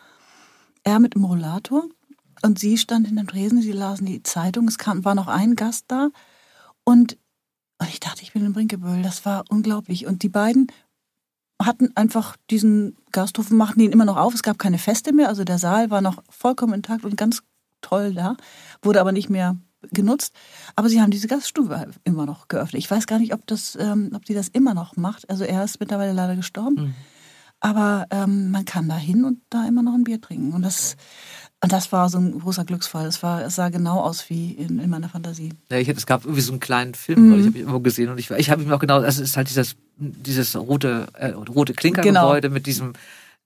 Er mit dem Rollator und sie stand in dem Tresen, sie lasen die Zeitung. Es kam, war noch ein Gast da. Und, und ich dachte, ich bin in Brinkebüll. Das war unglaublich. Und die beiden hatten einfach diesen Gasthof machten ihn immer noch auf. Es gab keine Feste mehr. Also der Saal war noch vollkommen intakt und ganz toll da. Wurde aber nicht mehr genutzt. Aber sie haben diese Gaststube immer noch geöffnet. Ich weiß gar nicht, ob, das, ähm, ob sie das immer noch macht. Also er ist mittlerweile leider gestorben. Mhm. Aber ähm, man kann da hin und da immer noch ein Bier trinken. Und das, und das war so ein großer Glücksfall. Es, war, es sah genau aus wie in, in meiner Fantasie. Ja, ich, es gab irgendwie so einen kleinen Film, mhm. ich habe ihn irgendwo gesehen. Und ich, ich habe ihn auch genau, also es ist halt dieses, dieses rote, äh, rote Klinkergebäude genau. mit diesem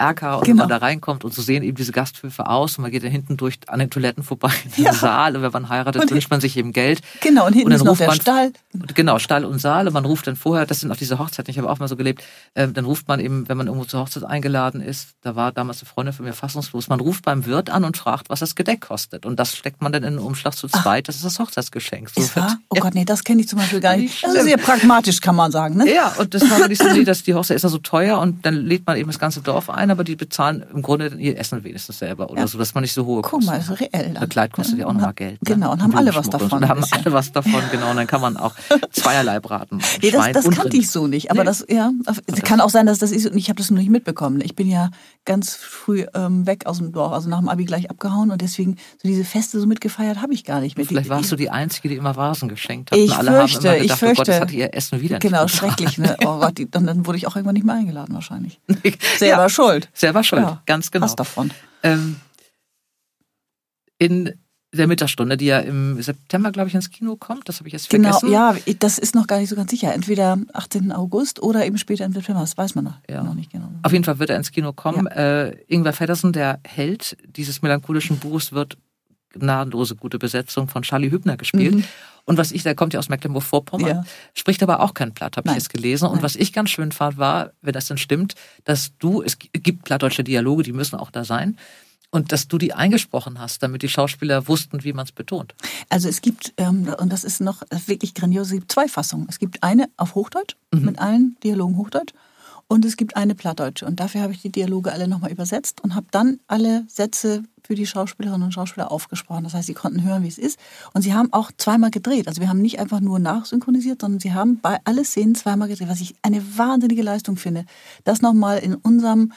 Erker und genau. wenn man da reinkommt und so sehen eben diese Gasthöfe aus und man geht da hinten durch an den Toiletten vorbei in den ja. Saal und wenn man heiratet, und wünscht man sich eben Geld. Genau, und hinten und dann ist noch der man, Stall. Genau, Stall und Saal und man ruft dann vorher, das sind auch diese Hochzeiten, ich habe auch mal so gelebt, äh, dann ruft man eben, wenn man irgendwo zur Hochzeit eingeladen ist, da war damals eine Freundin von mir fassungslos, man ruft beim Wirt an und fragt, was das Gedeck kostet und das steckt man dann in einen Umschlag zu zweit, Ach. das ist das Hochzeitsgeschenk. So ist wahr? Oh Gott, nee, das kenne ich zum Beispiel gar nicht. Das ist sehr pragmatisch, kann man sagen. Ne? Ja, und das war nicht so, dass die Hochzeit ist ja so teuer und dann lädt man eben das ganze Dorf ein, aber die bezahlen im Grunde ihr Essen wenigstens selber oder ja. so, dass man nicht so hohe Kosten Guck mal, ist reell. Dann. Kleid kostet ja auch nochmal Geld. Ne? Genau, und haben alle was davon. Und [laughs] haben alle was davon, genau. Und dann kann man auch [laughs] zweierlei braten. Nee, das, das kannte ich so nicht. Aber nee. das, ja, kann auch sein, dass das ist, und ich habe das nur nicht mitbekommen. Ich bin ja ganz früh ähm, weg aus dem Dorf, also nach dem Abi gleich abgehauen und deswegen so diese Feste so mitgefeiert habe ich gar nicht mehr. Vielleicht die, warst du die Einzige, die immer Vasen geschenkt hat. Ich alle fürchte, haben immer gedacht, ich fürchte. Oh Gott, das hat ihr Essen wieder Genau, schrecklich. Ne? [laughs] Oh Gott, die, dann, dann wurde ich auch irgendwann nicht mehr eingeladen wahrscheinlich. Selber ja, schuld. Selber schuld, ja. ganz genau. Was davon. Ähm, in der Mittagsstunde, die ja im September, glaube ich, ins Kino kommt. Das habe ich jetzt genau, vergessen. Genau, ja, das ist noch gar nicht so ganz sicher. Entweder 18. August oder eben später im September. Das weiß man noch, ja. noch nicht genau. Auf jeden Fall wird er ins Kino kommen. Ja. Äh, Ingwer Feddersen, der Held dieses melancholischen Buches, wird gnadenlose gute Besetzung von Charlie Hübner gespielt. Mhm. Und was ich, der kommt ja aus Mecklenburg-Vorpommern, ja. spricht aber auch kein Platt, habe ich jetzt gelesen. Und Nein. was ich ganz schön fand, war, wenn das denn stimmt, dass du, es gibt plattdeutsche Dialoge, die müssen auch da sein. Und dass du die eingesprochen hast, damit die Schauspieler wussten, wie man es betont. Also es gibt, ähm, und das ist noch wirklich grandios, es gibt zwei Fassungen. Es gibt eine auf Hochdeutsch, mhm. mit allen Dialogen Hochdeutsch. Und es gibt eine Plattdeutsche. Und dafür habe ich die Dialoge alle nochmal übersetzt und habe dann alle Sätze für die Schauspielerinnen und Schauspieler aufgesprochen. Das heißt, sie konnten hören, wie es ist. Und sie haben auch zweimal gedreht. Also wir haben nicht einfach nur nachsynchronisiert, sondern sie haben bei alle Szenen zweimal gedreht, was ich eine wahnsinnige Leistung finde. Das nochmal in unserem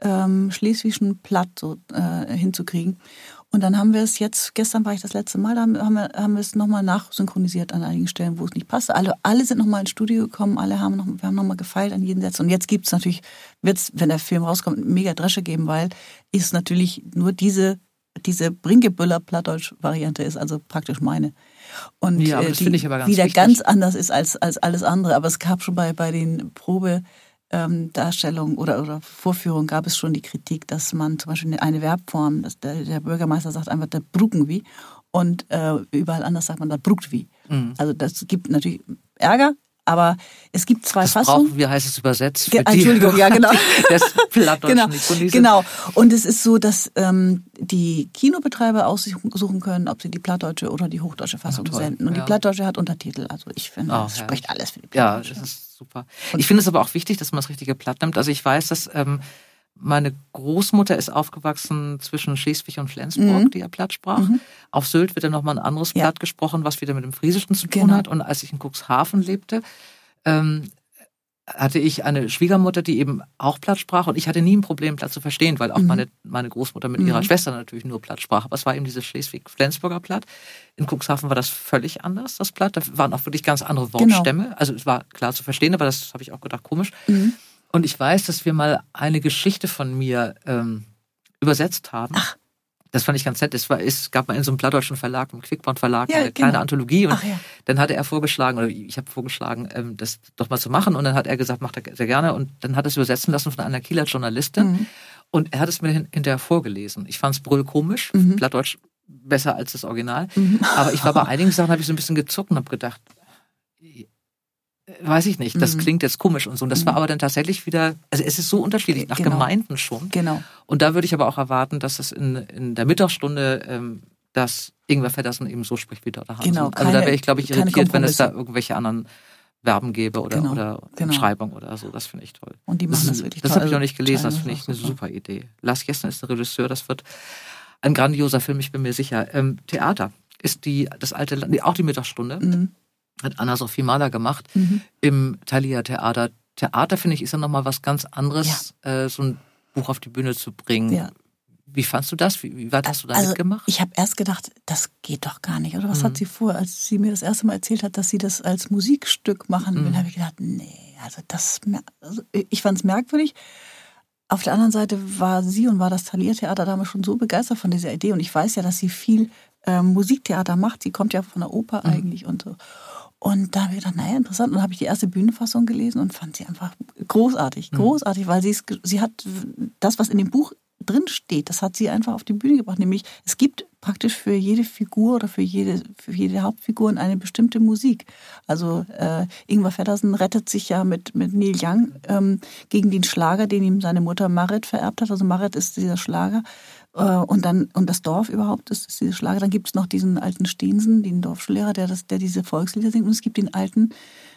ähm, schleswigschen Platt so äh, hinzukriegen. Und dann haben wir es jetzt, gestern war ich das letzte Mal, da haben, wir, haben wir es nochmal nachsynchronisiert an einigen Stellen, wo es nicht passte. Alle, alle sind nochmal ins Studio gekommen, alle haben noch, wir haben nochmal gefeilt an jeden Sätzen. Und jetzt gibt es natürlich, wird es, wenn der Film rauskommt, mega Dresche geben, weil es natürlich nur diese, diese Bringebüller-Plattdeutsch-Variante ist, also praktisch meine. Und Ja, aber äh, das die finde ich aber ganz wieder wichtig. ganz anders ist als, als alles andere. Aber es gab schon bei, bei den Probe, ähm, Darstellung oder, oder Vorführung gab es schon die Kritik, dass man zum Beispiel eine Verbform, dass der, der Bürgermeister sagt einfach der Brucken wie und äh, überall anders sagt man da Bruckt wie. Mhm. Also das gibt natürlich Ärger, aber es gibt zwei Das Fassungen. brauchen wir, heißt es übersetzt. Ge- für die- Entschuldigung, ja, genau. [laughs] Plattdeutschen Genau, genau. Und es ist so, dass ähm, die Kinobetreiber aussuchen können, ob sie die plattdeutsche oder die hochdeutsche Fassung Ach, senden. Und ja. die plattdeutsche hat Untertitel. Also ich finde, Ah, das herrlich. spricht alles für die Ja, plattdeutsche. das ist super. Ich finde es aber auch wichtig, dass man das richtige Platt nimmt. Also ich weiß, dass ähm, meine Großmutter ist aufgewachsen zwischen Schleswig und Flensburg, Mhm. die ja Platt sprach. Auf Sylt wird dann nochmal ein anderes Ja. Platt gesprochen, was wieder mit dem Friesischen zu tun Genau. hat. Und als ich in Cuxhaven lebte, ähm, hatte ich eine Schwiegermutter, die eben auch Platt sprach und ich hatte nie ein Problem, Platt zu verstehen, weil auch Mhm. meine, meine Großmutter mit ihrer Schwester natürlich nur Platt sprach. Aber es war eben dieses Schleswig-Flensburger Platt. In Cuxhaven war das völlig anders, das Platt. Da waren auch wirklich ganz andere Genau. Wortstämme. Also es war klar zu verstehen, aber das habe ich auch gedacht, komisch. Mhm. Und ich weiß, dass wir mal eine Geschichte von mir ähm, übersetzt haben. Ach. Das fand ich ganz nett. Es war, es gab mal in so einem plattdeutschen Verlag, im Quickborn Verlag, Ja, eine kleine genau. Anthologie. Und Ach ja. dann hatte er vorgeschlagen, oder ich habe vorgeschlagen, ähm, das doch mal zu machen. Und dann hat er gesagt, macht er sehr gerne. Und dann hat er es übersetzen lassen von einer Kieler Journalistin. Mhm. Und er hat es mir hin- hinterher vorgelesen. Ich fand es brüllkomisch, Mhm. Plattdeutsch besser als das Original. Aber ich war bei [laughs] einigen Sachen, habe ich so ein bisschen gezuckt und habe gedacht, weiß ich nicht, das Mhm. klingt jetzt komisch und so. Und das war aber dann tatsächlich wieder, also es ist so unterschiedlich, nach Genau. Gemeinden schon. Genau. Und da würde ich aber auch erwarten, dass es in, in der Mittagsstunde, ähm, dass Ingwer Feddersen eben so spricht wie dort Hansen. Genau, also da keine- wäre ich, glaube ich, keine irritiert, wenn es da irgendwelche anderen Verben gäbe oder, Genau, oder genau. Umschreibung oder so. Das finde ich toll. Und die machen das das wirklich Das habe ich noch nicht gelesen, das finde ich auch eine super. super Idee. Lars Jessen ist der Regisseur, das wird ein grandioser Film, ich bin mir sicher. Ähm, Theater ist die, das alte, Land- auch die Mittagsstunde, Mhm. Hat Anna-Sophie Mahler gemacht Mhm. im Thalia Theater. Theater, finde ich, ist ja nochmal was ganz anderes, äh, so ein Buch auf die Bühne zu bringen. Ja. Wie fandst du das? Wie, wie weit hast du da Also mitgemacht? ich habe erst gedacht, das geht doch gar nicht. Oder was Mhm. hat sie vor? Als sie mir das erste Mal erzählt hat, dass sie das als Musikstück machen will, Mhm. habe ich gedacht, nee, also das, also ich fand es merkwürdig. Auf der anderen Seite war sie und war das Thalia-Theater damals schon so begeistert von dieser Idee. Und ich weiß ja, dass sie viel ähm, Musiktheater macht. Sie kommt ja von der Oper Mhm. eigentlich und so. Und da habe ich gedacht, naja, interessant. Und habe ich die erste Bühnenfassung gelesen und fand sie einfach großartig, Mhm. großartig, weil sie es, sie hat das, was in dem Buch drin steht, das hat sie einfach auf die Bühne gebracht. Nämlich, es gibt praktisch für jede Figur oder für jede, für jede Hauptfigur eine bestimmte Musik. Also äh, Ingvar Feddersen rettet sich ja mit, mit Neil Young ähm, gegen den Schlager, den ihm seine Mutter Marit vererbt hat. Also Marit ist dieser Schlager. Äh, und dann, und das Dorf überhaupt ist, ist dieser Schlager. Dann gibt es noch diesen alten Steensen, den Dorfschullehrer, der, das, der diese Volkslieder singt. Und es gibt den alten,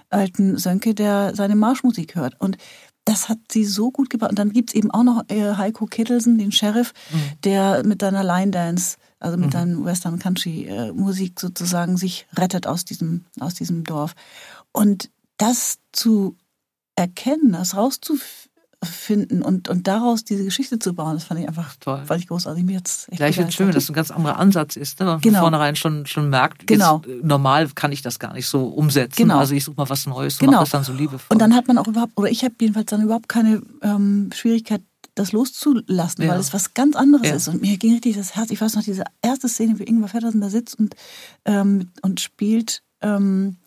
alten Sönke, der seine Marschmusik hört. Und das hat sie so gut gebracht. Und dann gibt's eben auch noch äh, Heiko Kittelsen, den Sheriff, der mit seiner Line Dance, also mit seiner Western Country äh, Musik sozusagen sich rettet aus diesem, aus diesem Dorf. Und das zu erkennen, das rauszufinden und, und daraus diese Geschichte zu bauen, das fand ich einfach Toll. fand ich großartig. Mir jetzt echt Gleich wird schön, dass ein ganz anderer Ansatz ist. Ne? Man Genau. von vornherein schon, schon merkt, Genau. jetzt, äh, normal kann ich das gar nicht so umsetzen. Genau. Also ich suche mal was Neues und Genau. mache das dann so liebevoll. Und dann hat man auch überhaupt, oder ich habe jedenfalls dann überhaupt keine ähm, Schwierigkeit, das loszulassen, Ja. weil es was ganz anderes Ja. ist. Und mir ging richtig das Herz. Ich weiß noch, diese erste Szene, wie Ingvar Feddersen da sitzt und, ähm, und spielt ähm,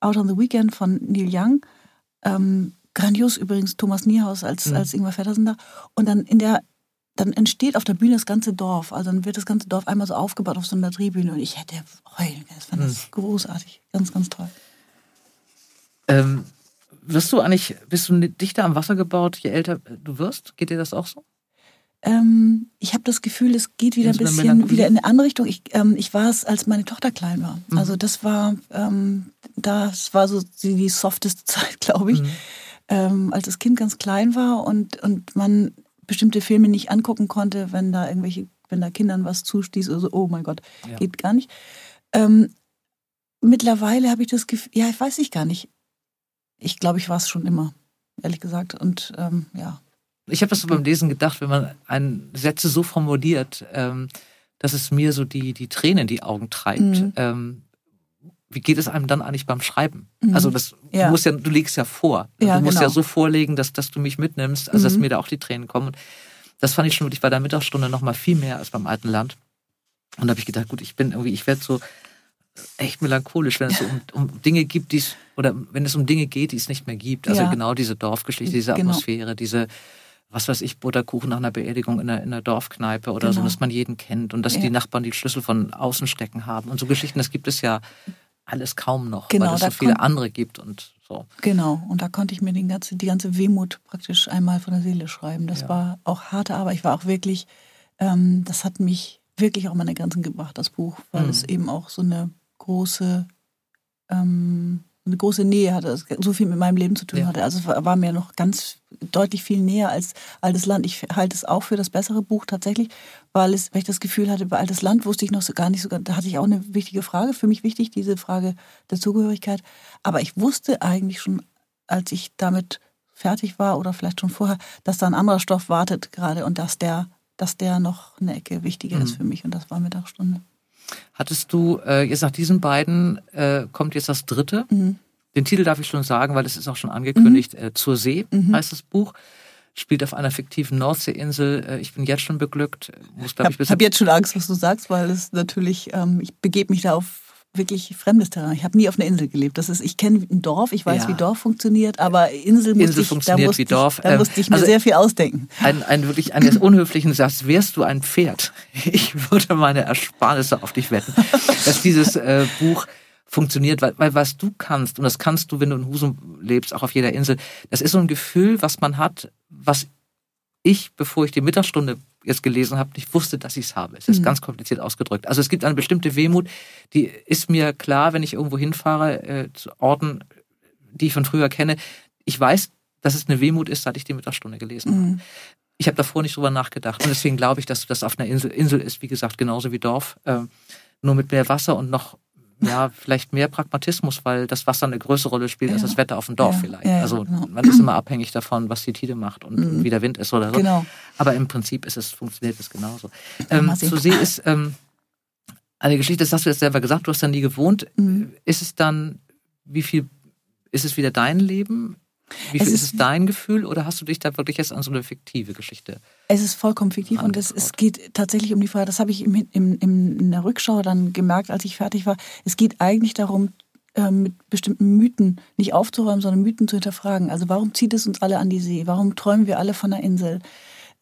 Out on the Weekend von Neil Young. Ähm, grandios übrigens, Thomas Niehaus als, Mhm. als Ingvar Feddersen da. Und dann in der dann entsteht auf der Bühne das ganze Dorf. Also dann wird das ganze Dorf einmal so aufgebaut auf so einer Drehbühne. Und ich hätte heulen können. Das fand Mhm. das großartig. Ganz, ganz toll. ähm, wirst du eigentlich, bist du dichter am Wasser gebaut, je älter du wirst? Geht dir das auch so? Ähm, ich habe das Gefühl, es geht wieder In ein bisschen wieder in eine andere Richtung. Ich, ähm, ich war es, als meine Tochter klein war. Mhm. Also das war, ähm, das war so die, die softeste [laughs] Zeit, glaube ich. Mhm. Ähm, als das Kind ganz klein war und, und man bestimmte Filme nicht angucken konnte, wenn da irgendwelche wenn da Kindern was zustieß oder so, oh mein Gott, Ja. geht gar nicht. Ähm, mittlerweile habe ich das Gefühl, ja, ich weiß ich gar nicht. Ich glaube, ich war es schon immer, ehrlich gesagt. Und ähm, ja. Ich habe das so beim Lesen gedacht, wenn man ein Sätze so formuliert, ähm, dass es mir so die, die Tränen in die Augen treibt. Mhm. Wie geht es einem dann eigentlich beim Schreiben? Mhm. Also das, Ja. du musst ja, du legst ja vor. Ja, du musst genau. ja so vorlegen, dass, dass du mich mitnimmst, also dass Mhm. mir da auch die Tränen kommen. Und das fand ich schon wirklich bei der Mittagsstunde noch mal viel mehr als beim alten Land. Und da habe ich gedacht, gut, ich bin irgendwie, ich werde so echt melancholisch, wenn es so um, [laughs] um Dinge gibt, die es, oder wenn es um Dinge geht, die es nicht mehr gibt. Also Ja. genau diese Dorfgeschichte, diese Genau. Atmosphäre, diese, was weiß ich, Butterkuchen nach einer Beerdigung in einer, in einer Dorfkneipe oder so, Genau. dass man jeden kennt und dass Ja. die Nachbarn die Schlüssel von außen stecken haben. Und so Geschichten, das gibt es ja alles kaum noch, Genau, weil es so viele andere gibt und so. Genau, und da konnte ich mir den ganze, die ganze Wehmut praktisch einmal von der Seele schreiben. Das Ja. war auch harte Arbeit. Ich war auch wirklich, ähm, das hat mich wirklich auch meine Grenzen gebracht, das Buch, weil Mhm. es eben auch so eine große, ähm, eine große Nähe hatte, so viel mit meinem Leben zu tun Ja. hatte. Also es war, war mir noch ganz deutlich viel näher als Altes Land. Ich halte es auch für das bessere Buch tatsächlich, weil, es, weil ich das Gefühl hatte, bei Altes Land wusste ich noch so gar nicht so, da hatte ich auch eine wichtige Frage, für mich wichtig, diese Frage der Zugehörigkeit. Aber ich wusste eigentlich schon, als ich damit fertig war oder vielleicht schon vorher, dass da ein anderer Stoff wartet gerade und dass der, dass der noch eine Ecke wichtiger ist Mhm. für mich und das war Mittagsstunde. Hattest du, äh, jetzt nach diesen beiden äh, kommt jetzt das dritte. Mhm. Den Titel darf ich schon sagen, weil es ist auch schon angekündigt. Äh, Zur See Mhm. heißt das Buch. Spielt auf einer fiktiven Nordseeinsel. Äh, ich bin jetzt schon beglückt. Muss, Ich glaube ich, habe hab jetzt schon Angst, was du sagst, weil es natürlich, ähm, ich begebe mich da auf wirklich fremdes Terrain. Ich habe nie auf einer Insel gelebt. Das ist, ich kenne ein Dorf, ich weiß, Ja. wie Dorf funktioniert, aber Insel, Insel ich, da funktioniert musste wie ich, Dorf. Da musste ich mir also- sehr viel ausdenken. ein, ein wirklich einen unhöflichen Satz. Wärst du ein Pferd? Ich würde meine Ersparnisse auf dich wetten, [laughs] dass dieses äh, Buch funktioniert, weil, weil was du kannst, und das kannst du, wenn du in Husum lebst, auch auf jeder Insel, das ist so ein Gefühl, was man hat, was ich, bevor ich die Mittagsstunde jetzt gelesen habe, nicht wusste, dass ich es habe. Es ist Mhm. ganz kompliziert ausgedrückt. Also es gibt eine bestimmte Wehmut, die ist mir klar, wenn ich irgendwo hinfahre, äh, zu Orten, die ich von früher kenne. Ich weiß, dass es eine Wehmut ist, seit ich die Mittagsstunde gelesen habe. Mhm. Ich habe davor nicht drüber nachgedacht. Und deswegen glaube ich, dass das auf einer Insel, Insel ist, wie gesagt, genauso wie Dorf. ähm, nur mit mehr Wasser und noch, ja, vielleicht mehr Pragmatismus, weil das Wasser eine größere Rolle spielt als Ja. das Wetter auf dem Dorf Ja, vielleicht. ja, ja, also genau. man ist [clears throat] immer abhängig davon, was die Tide macht und Mhm. wie der Wind ist oder so. Genau. Aber im Prinzip ist es, funktioniert es genauso. Ja, Ähm, zur See ist ähm, eine Geschichte, das hast du jetzt selber gesagt, du hast da nie gewohnt. Mhm. Ist es dann, wie viel, ist es wieder dein Leben? Wie Es viel ist ist- es dein Gefühl oder hast du dich da wirklich jetzt an so eine fiktive Geschichte? Es ist vollkommen fiktiv und es, es Angetraut. geht tatsächlich um die Frage, das habe ich im, im, im, in der Rückschau dann gemerkt, als ich fertig war. Es geht eigentlich darum, ähm, mit bestimmten Mythen nicht aufzuräumen, sondern Mythen zu hinterfragen. Also warum zieht es uns alle an die See? Warum träumen wir alle von einer Insel?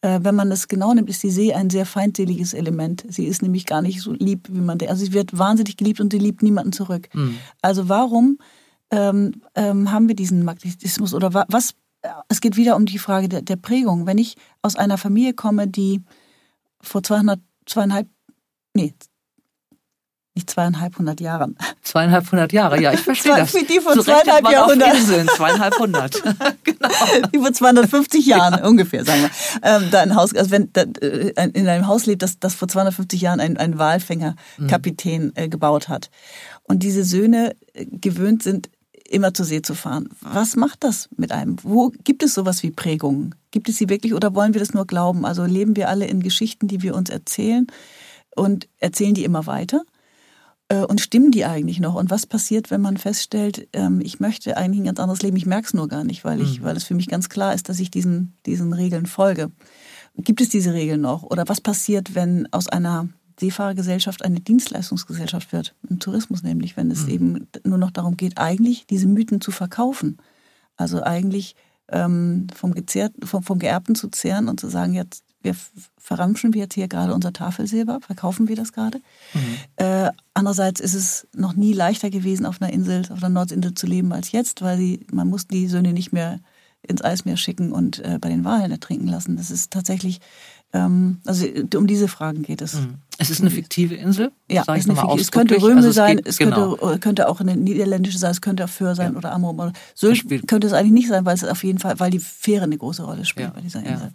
Äh, wenn man das genau nimmt, ist die See ein sehr feindseliges Element. Sie ist nämlich gar nicht so lieb, wie man denkt. Also sie wird wahnsinnig geliebt und sie liebt niemanden zurück. Hm. Also warum ähm, ähm, haben wir diesen Magnetismus oder wa was? Es geht wieder um die Frage der, der Prägung. Wenn ich aus einer Familie komme, die vor 200, zweieinhalb, nee, nicht zweieinhalb hundert Jahren, Zweieinhalb hundert Jahre, ja, ich verstehe [laughs] Zwei- das. die vor so zweieinhalb Jahrhunderten. Zweieinhalb hundert. [laughs] [laughs] genau. die vor 250 Jahren ungefähr, sagen wir, ähm, da ein Haus, also wenn da, äh, in einem Haus lebt, das, das vor 250 Jahren ein, ein Walfängerkapitän äh, gebaut hat. Und diese Söhne äh, gewöhnt sind, immer zur See zu fahren. Was macht das mit einem? Wo gibt es sowas wie Prägungen? Gibt es sie wirklich oder wollen wir das nur glauben? Also leben wir alle in Geschichten, die wir uns erzählen und erzählen die immer weiter? Äh, Und stimmen die eigentlich noch? Und was passiert, wenn man feststellt, ähm, ich möchte eigentlich ein ganz anderes Leben, ich merke es nur gar nicht, weil, ich, Mhm. weil es für mich ganz klar ist, dass ich diesen, diesen Regeln folge. Gibt es diese Regeln noch? Oder was passiert, wenn aus einer Seefahrergesellschaft eine Dienstleistungsgesellschaft wird? Im Tourismus nämlich, wenn es Mhm. eben nur noch darum geht, eigentlich diese Mythen zu verkaufen. Also eigentlich ähm, vom, Gezehrt, vom, vom Geerbten zu zehren und zu sagen, jetzt wir verramschen wir jetzt hier gerade unser Tafelsilber, verkaufen wir das gerade. Mhm. Äh, andererseits ist es noch nie leichter gewesen, auf einer Insel, auf einer Nordinsel zu leben als jetzt, weil sie, man muss die Söhne nicht mehr ins Eismeer schicken und äh, bei den Wahlen ertrinken lassen. Das ist tatsächlich, also um diese Fragen geht es. Mhm. Es ist eine fiktive Insel. Ja, Fiktiv- es könnte. Röme Also es sein, geht- es genau. könnte, könnte auch eine niederländische sein, es könnte auch Föhr sein Ja. oder Amrum. Oder Sylt könnte es eigentlich nicht sein, weil es auf jeden Fall, weil die Fähre eine große Rolle spielt Ja, bei dieser ja. Insel.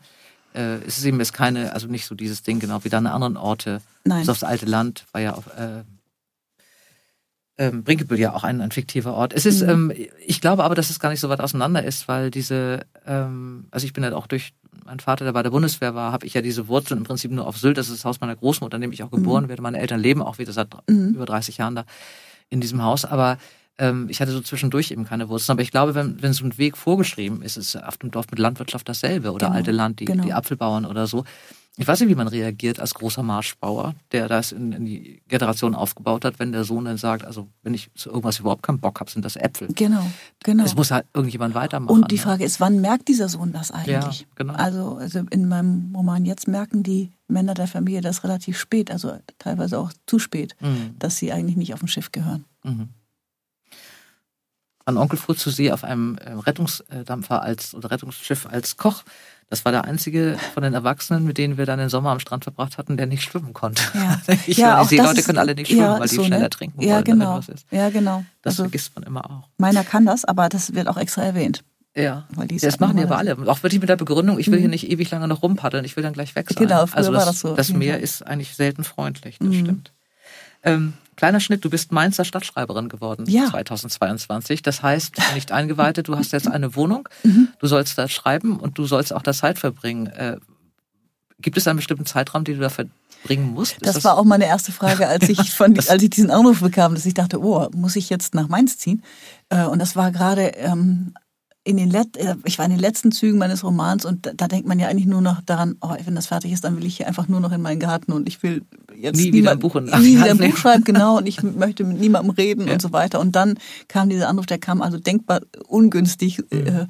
äh, es ist eben jetzt keine, also nicht so dieses Ding, genau wie deine anderen Orte. Nein. So das alte Land war ja auf, äh, ähm, Brinkebüll ja auch ein, ein fiktiver Ort. Es ist, Mhm. ähm, ich glaube aber, dass es gar nicht so weit auseinander ist, weil diese, ähm, also ich bin halt auch durch meinen Vater, der bei der Bundeswehr war, habe ich ja diese Wurzeln im Prinzip nur auf Sylt. Das ist das Haus meiner Großmutter, in dem ich auch geboren werde. Meine Eltern leben auch wieder seit Mhm. über 30 Jahren da in diesem Haus. Aber ähm, ich hatte so zwischendurch eben keine Wurzeln. Aber ich glaube, wenn, wenn so ein Weg vorgeschrieben ist, ist auf dem Dorf mit Landwirtschaft dasselbe oder Genau, alte Land, die, genau. die Apfelbauern oder so. Ich weiß nicht, wie man reagiert als großer Marschbauer, der das in, in die Generation aufgebaut hat, wenn der Sohn dann sagt, also wenn ich zu irgendwas überhaupt keinen Bock habe, sind das Äpfel. Genau, genau. Es muss halt irgendjemand weitermachen. Und die ne? Frage ist, wann merkt dieser Sohn das eigentlich? Ja, genau. Also, also in meinem Roman jetzt merken die Männer der Familie das relativ spät, also teilweise auch zu spät, Mhm. dass sie eigentlich nicht auf dem Schiff gehören. Mhm. Mein Onkel fuhr zu See auf einem äh, Rettungsdampfer als oder Rettungsschiff als Koch. Das war der einzige von den Erwachsenen, mit denen wir dann den Sommer am Strand verbracht hatten, der nicht schwimmen konnte. Ja. [laughs] ich Ja, meine, auch die ist- können alle nicht schwimmen, ja, weil die so, ne? schneller trinken Ja, wollen, genau. wenn was ist. Ja, genau. Das also vergisst man immer auch. meiner kann das, aber das wird auch extra erwähnt. Ja. Weil die ist Das machen die aber alle. Auch wirklich mit der Begründung, ich will Mhm. hier nicht ewig lange noch rumpaddeln, ich will dann gleich weg sein. Genau, früher also das, war das so, Das Meer ist eigentlich selten freundlich, das Mhm. stimmt. Ähm, kleiner Schnitt, du bist Mainzer Stadtschreiberin geworden Ja. 2022. Das heißt, nicht eingeweihte, du hast jetzt eine Wohnung, [laughs] Mhm. du sollst da schreiben und du sollst auch da Zeit verbringen. Äh, gibt es einen bestimmten Zeitraum, den du da verbringen musst? Ist Das, war auch meine erste Frage, [laughs] als ich, von, als ich diesen Anruf bekam, dass ich dachte, oh, muss ich jetzt nach Mainz ziehen? Äh, Und das war gerade ähm, in den Let äh, ich war in den letzten Zügen meines Romans und da, da denkt man ja eigentlich nur noch daran, oh, wenn das fertig ist, dann will ich hier einfach nur noch in meinen Garten und ich will jetzt Nie wieder ein Buch [laughs] nie wieder ein. Buch schreiben, [laughs] genau, und ich möchte mit niemandem reden Ja. und so weiter. Und dann kam dieser Anruf, der kam also denkbar ungünstig. Mhm. Äh,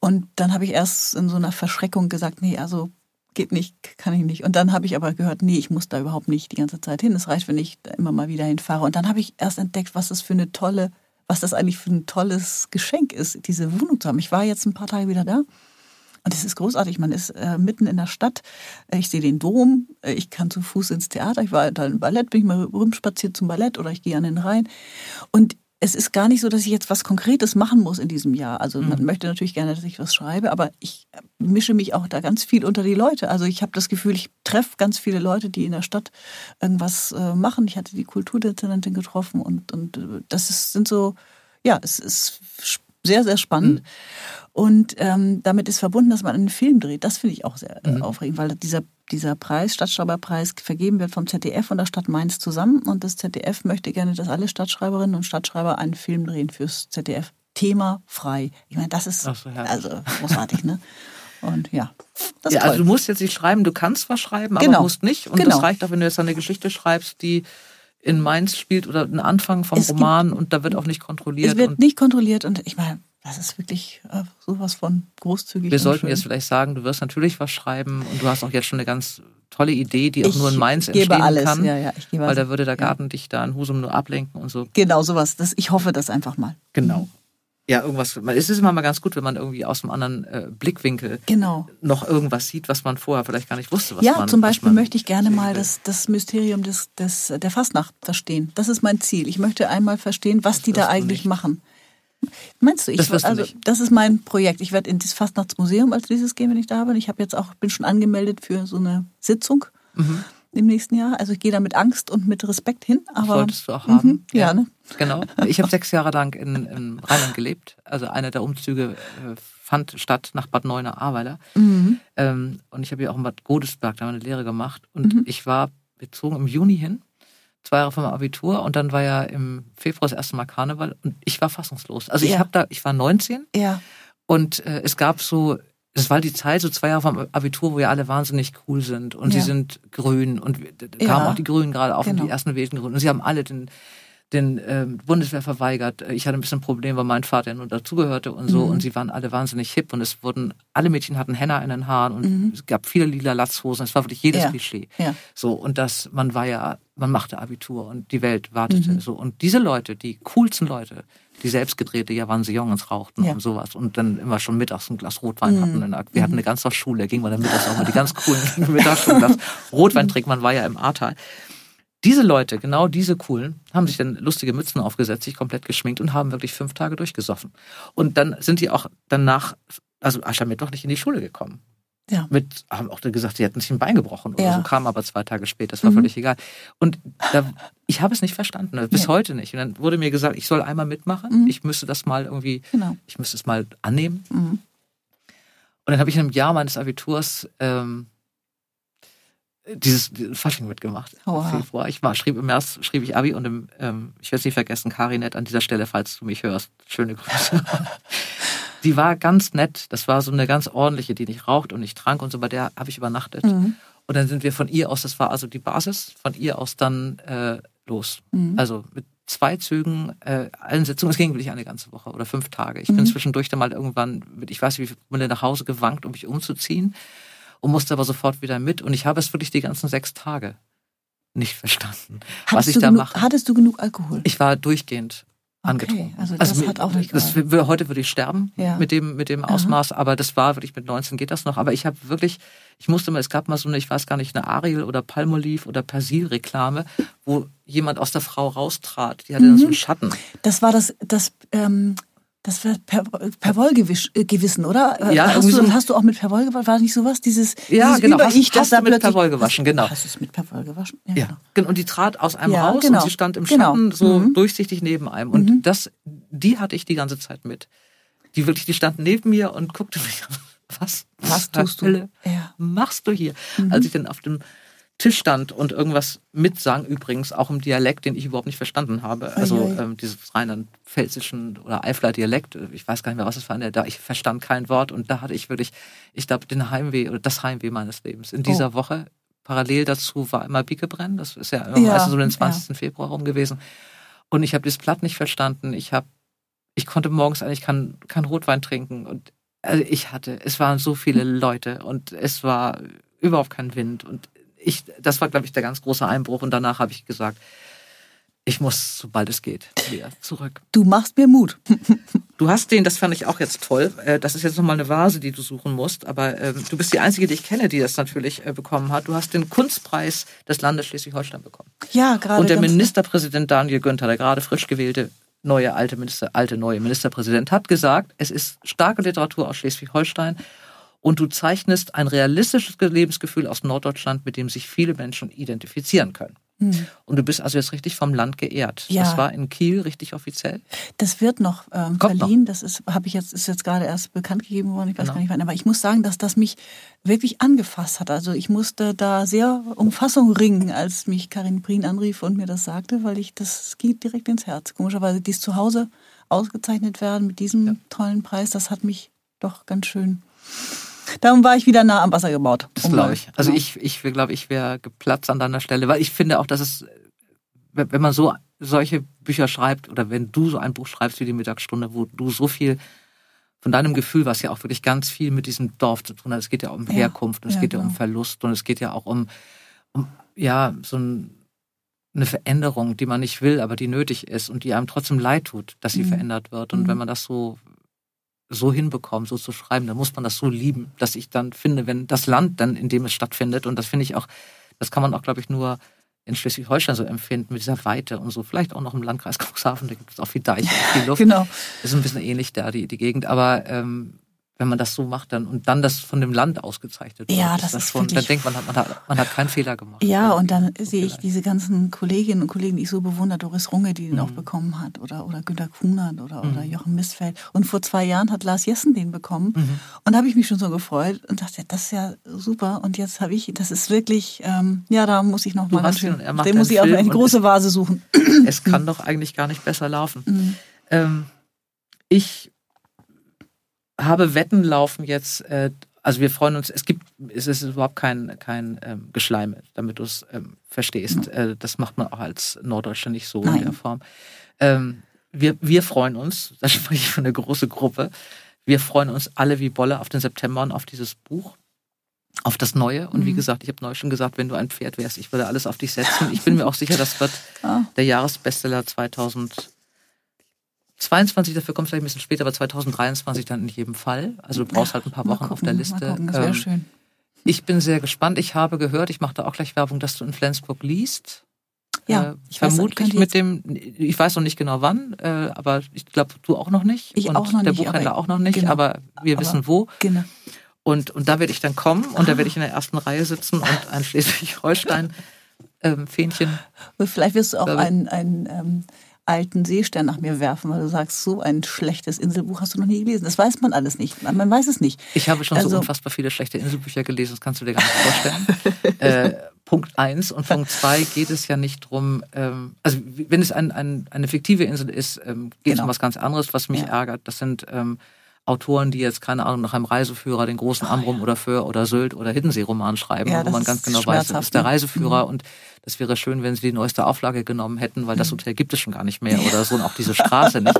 Und dann habe ich erst in so einer Verschreckung gesagt, nee, also geht nicht, kann ich nicht. Und dann habe ich aber gehört, nee, ich muss da überhaupt nicht die ganze Zeit hin. Es reicht, wenn ich da immer mal wieder hinfahre. Und dann habe ich erst entdeckt, was das für eine tolle, was das eigentlich für ein tolles Geschenk ist, diese Wohnung zu haben. Ich war jetzt ein paar Tage wieder da. Und es ist großartig. Man ist äh, mitten in der Stadt. Ich sehe den Dom. Äh, Ich kann zu Fuß ins Theater. Ich war da im Ballett, bin ich mal rumspaziert zum Ballett oder ich gehe an den Rhein. Und es ist gar nicht so, dass ich jetzt was Konkretes machen muss in diesem Jahr. Also man möchte natürlich gerne, dass ich was schreibe, aber ich mische mich auch da ganz viel unter die Leute. Also ich habe das Gefühl, ich treffe ganz viele Leute, die in der Stadt irgendwas äh, machen. Ich hatte die Kulturdezernentin getroffen und, und äh, das ist, sind so, ja, es ist sehr, sehr spannend. Und ähm, damit ist verbunden, dass man einen Film dreht. Das finde ich auch sehr äh, aufregend, weil dieser, dieser Preis, Stadtschreiberpreis, vergeben wird vom ZDF und der Stadt Mainz zusammen. Und das ZDF möchte gerne, dass alle Stadtschreiberinnen und Stadtschreiber einen Film drehen fürs ZDF. Thema frei. Ich meine, das ist so, also großartig, ne? Und ja, das ja, toll. also du musst jetzt nicht schreiben, du kannst was schreiben, aber Genau. musst nicht. Und Genau. das reicht auch, wenn du jetzt eine Geschichte schreibst, die in Mainz spielt oder einen Anfang vom Es gibt- Roman und da wird auch nicht kontrolliert. es wird und nicht kontrolliert und ich meine, das ist wirklich äh, sowas von großzügig. wir sollten schön. jetzt vielleicht sagen, du wirst natürlich was schreiben und du hast auch jetzt schon eine ganz tolle Idee, die auch Ich nur in Mainz gebe entstehen alles. kann. Ja, ja, ich gebe Weil alles. da würde der Garten dich da in Husum nur ablenken und so. Genau, sowas. Das, ich hoffe das einfach mal. Genau. Ja, irgendwas. Es ist immer mal ganz gut, wenn man irgendwie aus einem anderen äh, Blickwinkel Genau. noch irgendwas sieht, was man vorher vielleicht gar nicht wusste. Was ja, man, zum Beispiel möchte ich gerne mal das, das Mysterium des, des, der Fastnacht verstehen. Das ist mein Ziel. Ich möchte einmal verstehen, was die da du eigentlich nicht. machen. Meinst du, ich Das du also nicht. das ist mein Projekt. Ich werde in das Fastnachtsmuseum als dieses gehen, wenn ich da bin. Ich habe jetzt auch bin schon angemeldet für so eine Sitzung Mhm. Im nächsten Jahr. Also ich gehe da mit Angst und mit Respekt hin. Aber Solltest du auch haben. Mhm, ja, ne? Genau. Ich habe sechs Jahre lang in, in Rheinland gelebt. Also einer der Umzüge äh, fand statt nach Bad Neuenahr-Ahrweiler. Mhm. Ähm, und ich habe ja auch in Bad Godesberg da meine Lehre gemacht. Und ich war bezogen im Juni hin, zwei Jahre vor meinem Abitur. Und dann war ja im Februar das erste Mal Karneval. Und ich war fassungslos. Also ich Ja. habe da, ich war 19 Ja, und äh, es gab so, es war die Zeit, so zwei Jahre vom Abitur, wo ja alle wahnsinnig cool sind und Ja. sie sind grün und da Ja. kamen auch die Grünen gerade auf und Genau. die ersten wählten Grünen und sie haben alle den den ähm, Bundeswehr verweigert. Ich hatte ein bisschen ein Problem, weil mein Vater ja nur dazugehörte und so Mhm. und sie waren alle wahnsinnig hip und es wurden, alle Mädchen hatten Henna in den Haaren und Mhm. es gab viele lila Latzhosen, es war wirklich jedes Ja. Klischee. ja. So, und das, man war ja, man machte Abitur und die Welt wartete Mhm. so. Und diese Leute, die coolsten Leute, die selbstgedrehte Javansillons rauchten Ja. und sowas und dann immer schon mittags ein Glas Rotwein Mhm. hatten. Der, wir hatten eine ganze Schule, ging man dann mittags auch mal die ganz coolen [laughs] mittags schon ein Glas Rotwein trinken, man war ja im Ahrtal. Diese Leute, genau diese coolen, haben sich dann lustige Mützen aufgesetzt, sich komplett geschminkt und haben wirklich fünf Tage durchgesoffen. Und dann sind die auch danach, also Aschermittwoch nicht in die Schule gekommen. Ja. Mit, haben auch gesagt, sie hätten sich ein Bein gebrochen oder Ja. so, kam aber zwei Tage später. Das war Mhm. völlig egal. Und da, ich habe es nicht verstanden, ne, bis Nee. heute nicht. Und dann wurde mir gesagt, ich soll einmal mitmachen. Mhm. Ich müsste das mal irgendwie, Genau. ich müsste es mal annehmen. Mhm. Und dann habe ich in einem Jahr meines Abiturs ähm, dieses, dieses Fasching mitgemacht. Im Oha. Februar. Ich war, schrieb im März schrieb ich Abi und im, ähm, ich werde es nicht vergessen, Karinett an dieser Stelle, falls du mich hörst. Schöne Grüße. [laughs] die war ganz nett. Das war so eine ganz ordentliche, die nicht raucht und nicht trank und so. Bei der habe ich übernachtet. Mhm. Und dann sind wir von ihr aus, das war also die Basis, von ihr aus dann äh, los. Mhm. Also mit zwei Zügen, äh, allen Sitzungen. Es ging wirklich eine ganze Woche oder fünf Tage. Ich Mhm. bin zwischendurch dann mal irgendwann, mit, ich weiß nicht, wie viele Monate nach Hause gewankt, um mich umzuziehen und musste aber sofort wieder mit. Und ich habe es wirklich die ganzen sechs Tage nicht verstanden, was Hattest ich du da genug, mache. Hattest du genug Alkohol? Ich war durchgehend Okay, angetrunken. also das hat auch nicht das, wär- Heute würde ich sterben Ja. mit dem, mit dem Ausmaß, aber das war wirklich mit 19 geht das noch. Aber ich habe wirklich, ich musste mal, es gab mal so eine, ich weiß gar nicht, eine Ariel oder Palmolive oder Persil-Reklame, wo jemand aus der Frau raustrat. Die hatte dann so Mhm. einen Schatten. Das war das, das, ähm, das war per, per Wollgewissen, oder? Ja, hast du, so- hast du auch mit per Woll gewaschen? War nicht sowas? Dieses, Ja, dieses genau. Über-Ich, Hast- das hast du mit plötzlich- per Woll gewaschen, genau. Hast du es mit per Woll gewaschen? Ja, genau. genau. Und die trat aus einem Ja, raus genau. und sie stand im Genau. Schatten so Mhm. durchsichtig neben einem. Und Mhm. das, die hatte ich die ganze Zeit mit. Die wirklich, die stand neben mir und guckte mich an. [laughs] Was? Was tust du? Ja. machst du hier? Mhm. Als ich dann auf dem Tisch stand und irgendwas mitsang, übrigens auch im Dialekt, den ich überhaupt nicht verstanden habe. Also ähm, dieses rheinland-pfälzischen oder Eifler Dialekt, ich weiß gar nicht mehr, was es war. Da ich verstand kein Wort und da hatte ich wirklich, ich glaube, den Heimweh oder das Heimweh meines Lebens. In dieser Woche parallel dazu war immer Bikebrennen. Das ist ja Ja, meistens so den ja. 20. Februar rum gewesen. Und ich habe das Blatt nicht verstanden. Ich habe, ich konnte morgens eigentlich kein, kein Rotwein trinken und also ich hatte, es waren so viele Leute und es war überhaupt kein Wind und ich, das war glaube ich der ganz große Einbruch und danach habe ich gesagt, ich muss, sobald es geht, wieder zurück. Du machst mir Mut. [laughs] Du hast den, das fand ich auch jetzt toll. äh, Das ist jetzt nochmal eine Vase, die du suchen musst. Aber ähm, du bist die Einzige, die ich kenne, die das natürlich äh, bekommen hat. Du hast den Kunstpreis des Landes Schleswig-Holstein bekommen. Ja, gerade. Und der Ministerpräsident Daniel Günther, der gerade frisch gewählte neue alte Minister, alte neue Ministerpräsident, hat gesagt, es ist starke Literatur aus Schleswig-Holstein und du zeichnest ein realistisches Lebensgefühl aus Norddeutschland, mit dem sich viele Menschen identifizieren können. Hm. Und du bist also jetzt richtig vom Land geehrt. Ja. Das war in Kiel richtig offiziell. Das wird noch ähm, verliehen. Das ist, habe ich jetzt, ist jetzt gerade erst bekannt gegeben worden. Ich weiß Genau. gar nicht wann. Aber ich muss sagen, dass das mich wirklich angefasst hat. Also ich musste da sehr um Fassung ringen, als mich Karin Prien anrief und mir das sagte, weil ich, das geht direkt ins Herz. Komischerweise, dies zu Hause ausgezeichnet werden mit diesem tollen Preis, das hat mich doch ganz schön. Darum war ich wieder nah am Wasser gebaut. Das glaube ich. Also genau. ich, ich glaube, ich wäre geplatzt an deiner Stelle, weil ich finde auch, dass es, wenn man so solche Bücher schreibt oder wenn du so ein Buch schreibst wie die Mittagsstunde, wo du so viel von deinem Gefühl, was ja auch wirklich ganz viel mit diesem Dorf zu tun hat. Es geht ja um Ja, Herkunft, und es ja, geht ja um genau. Verlust und es geht ja auch um, um ja, so ein, eine Veränderung, die man nicht will, aber die nötig ist und die einem trotzdem leid tut, dass sie Mhm. verändert wird. Und Mhm. wenn man das so so hinbekommt, so zu schreiben, dann muss man das so lieben, dass ich dann finde, wenn das Land dann, in dem es stattfindet, und das finde ich auch, das kann man auch, glaube ich, nur in Schleswig-Holstein so empfinden, mit dieser Weite und so, vielleicht auch noch im Landkreis Cuxhaven, da gibt es auch viel Deich viel Luft. Genau. Ist ein bisschen ähnlich da, die, die Gegend, aber ähm, wenn man das so macht dann und dann das von dem Land ausgezeichnet wird, Ja, ist das das ist schon, dann denkt man, man hat, man hat keinen Fehler gemacht. Ja, und dann sehe ich diese ganzen Kolleginnen und Kollegen, die ich so bewundere, Doris Runge, die den Mhm. auch bekommen hat, oder, oder Günter Kunert oder, oder Jochen Mistfeld. Und vor zwei Jahren hat Lars Jessen den bekommen. Mhm. Und da habe ich mich schon so gefreut und dachte, das ist ja super. Und jetzt habe ich, das ist wirklich, ähm, ja, da muss ich noch mal ganz schön, den muss ich auch Film eine große Vase suchen. Es kann doch eigentlich gar nicht besser laufen. Mhm. Ähm, ich habe Wetten laufen jetzt. Äh, also wir freuen uns. Es gibt, es ist überhaupt kein kein ähm, Geschleime, damit du es ähm, verstehst. Äh, das macht man auch als Norddeutscher nicht so in Nein. der Form. Ähm, wir wir freuen uns. [laughs] Da spreche ich für eine große Gruppe. Wir freuen uns alle wie Bolle auf den September und auf dieses Buch. Auf das Neue. Und wie Mhm. gesagt, ich habe neulich schon gesagt, wenn du ein Pferd wärst, ich würde alles auf dich setzen. Ich bin mir auch sicher, das wird Ah. der Jahresbestseller 2022. Dafür kommt vielleicht ein bisschen später, aber 2023 dann in jedem Fall. Also du brauchst halt ein paar Wochen auf gucken, der Liste. Gucken, das Ähm, schön. Ich bin sehr gespannt. Ich habe gehört, ich mache da auch gleich Werbung, dass du in Flensburg liest. Ja, äh, ich weiß, vermutlich könnte mit dem, ich weiß noch nicht genau wann, äh, aber ich glaube, du auch noch nicht. Ich und auch noch der nicht, Buchhändler auch noch nicht, genau. aber wir Aber- wissen wo. Genau. Und, und da werde ich dann kommen und da werde ich in der ersten Reihe sitzen und [laughs] ein Schleswig-Holstein ähm, Fähnchen. Vielleicht wirst du auch ein, ein ähm, alten Seestern nach mir werfen, weil du sagst, so ein schlechtes Inselbuch hast du noch nie gelesen. Das weiß man alles nicht. Man weiß es nicht. Ich habe schon also, so unfassbar viele schlechte Inselbücher gelesen, das kannst du dir gar nicht vorstellen. [laughs] äh, Punkt eins und Punkt zwei geht es ja nicht drum, ähm, also wenn es ein, ein, eine fiktive Insel ist, ähm, geht genau. es um was ganz anderes, was mich ja. ärgert. Das sind ähm, Autoren, die jetzt, keine Ahnung, nach einem Reiseführer den großen oh, Amrum ja. oder Föhr oder Sylt oder Hiddensee-Roman schreiben, ja, wo man ganz genau weiß, das ist der Reiseführer mhm. und das wäre schön, wenn sie die neueste Auflage genommen hätten, weil das mhm. Hotel gibt es schon gar nicht mehr oder so und auch diese Straße nicht.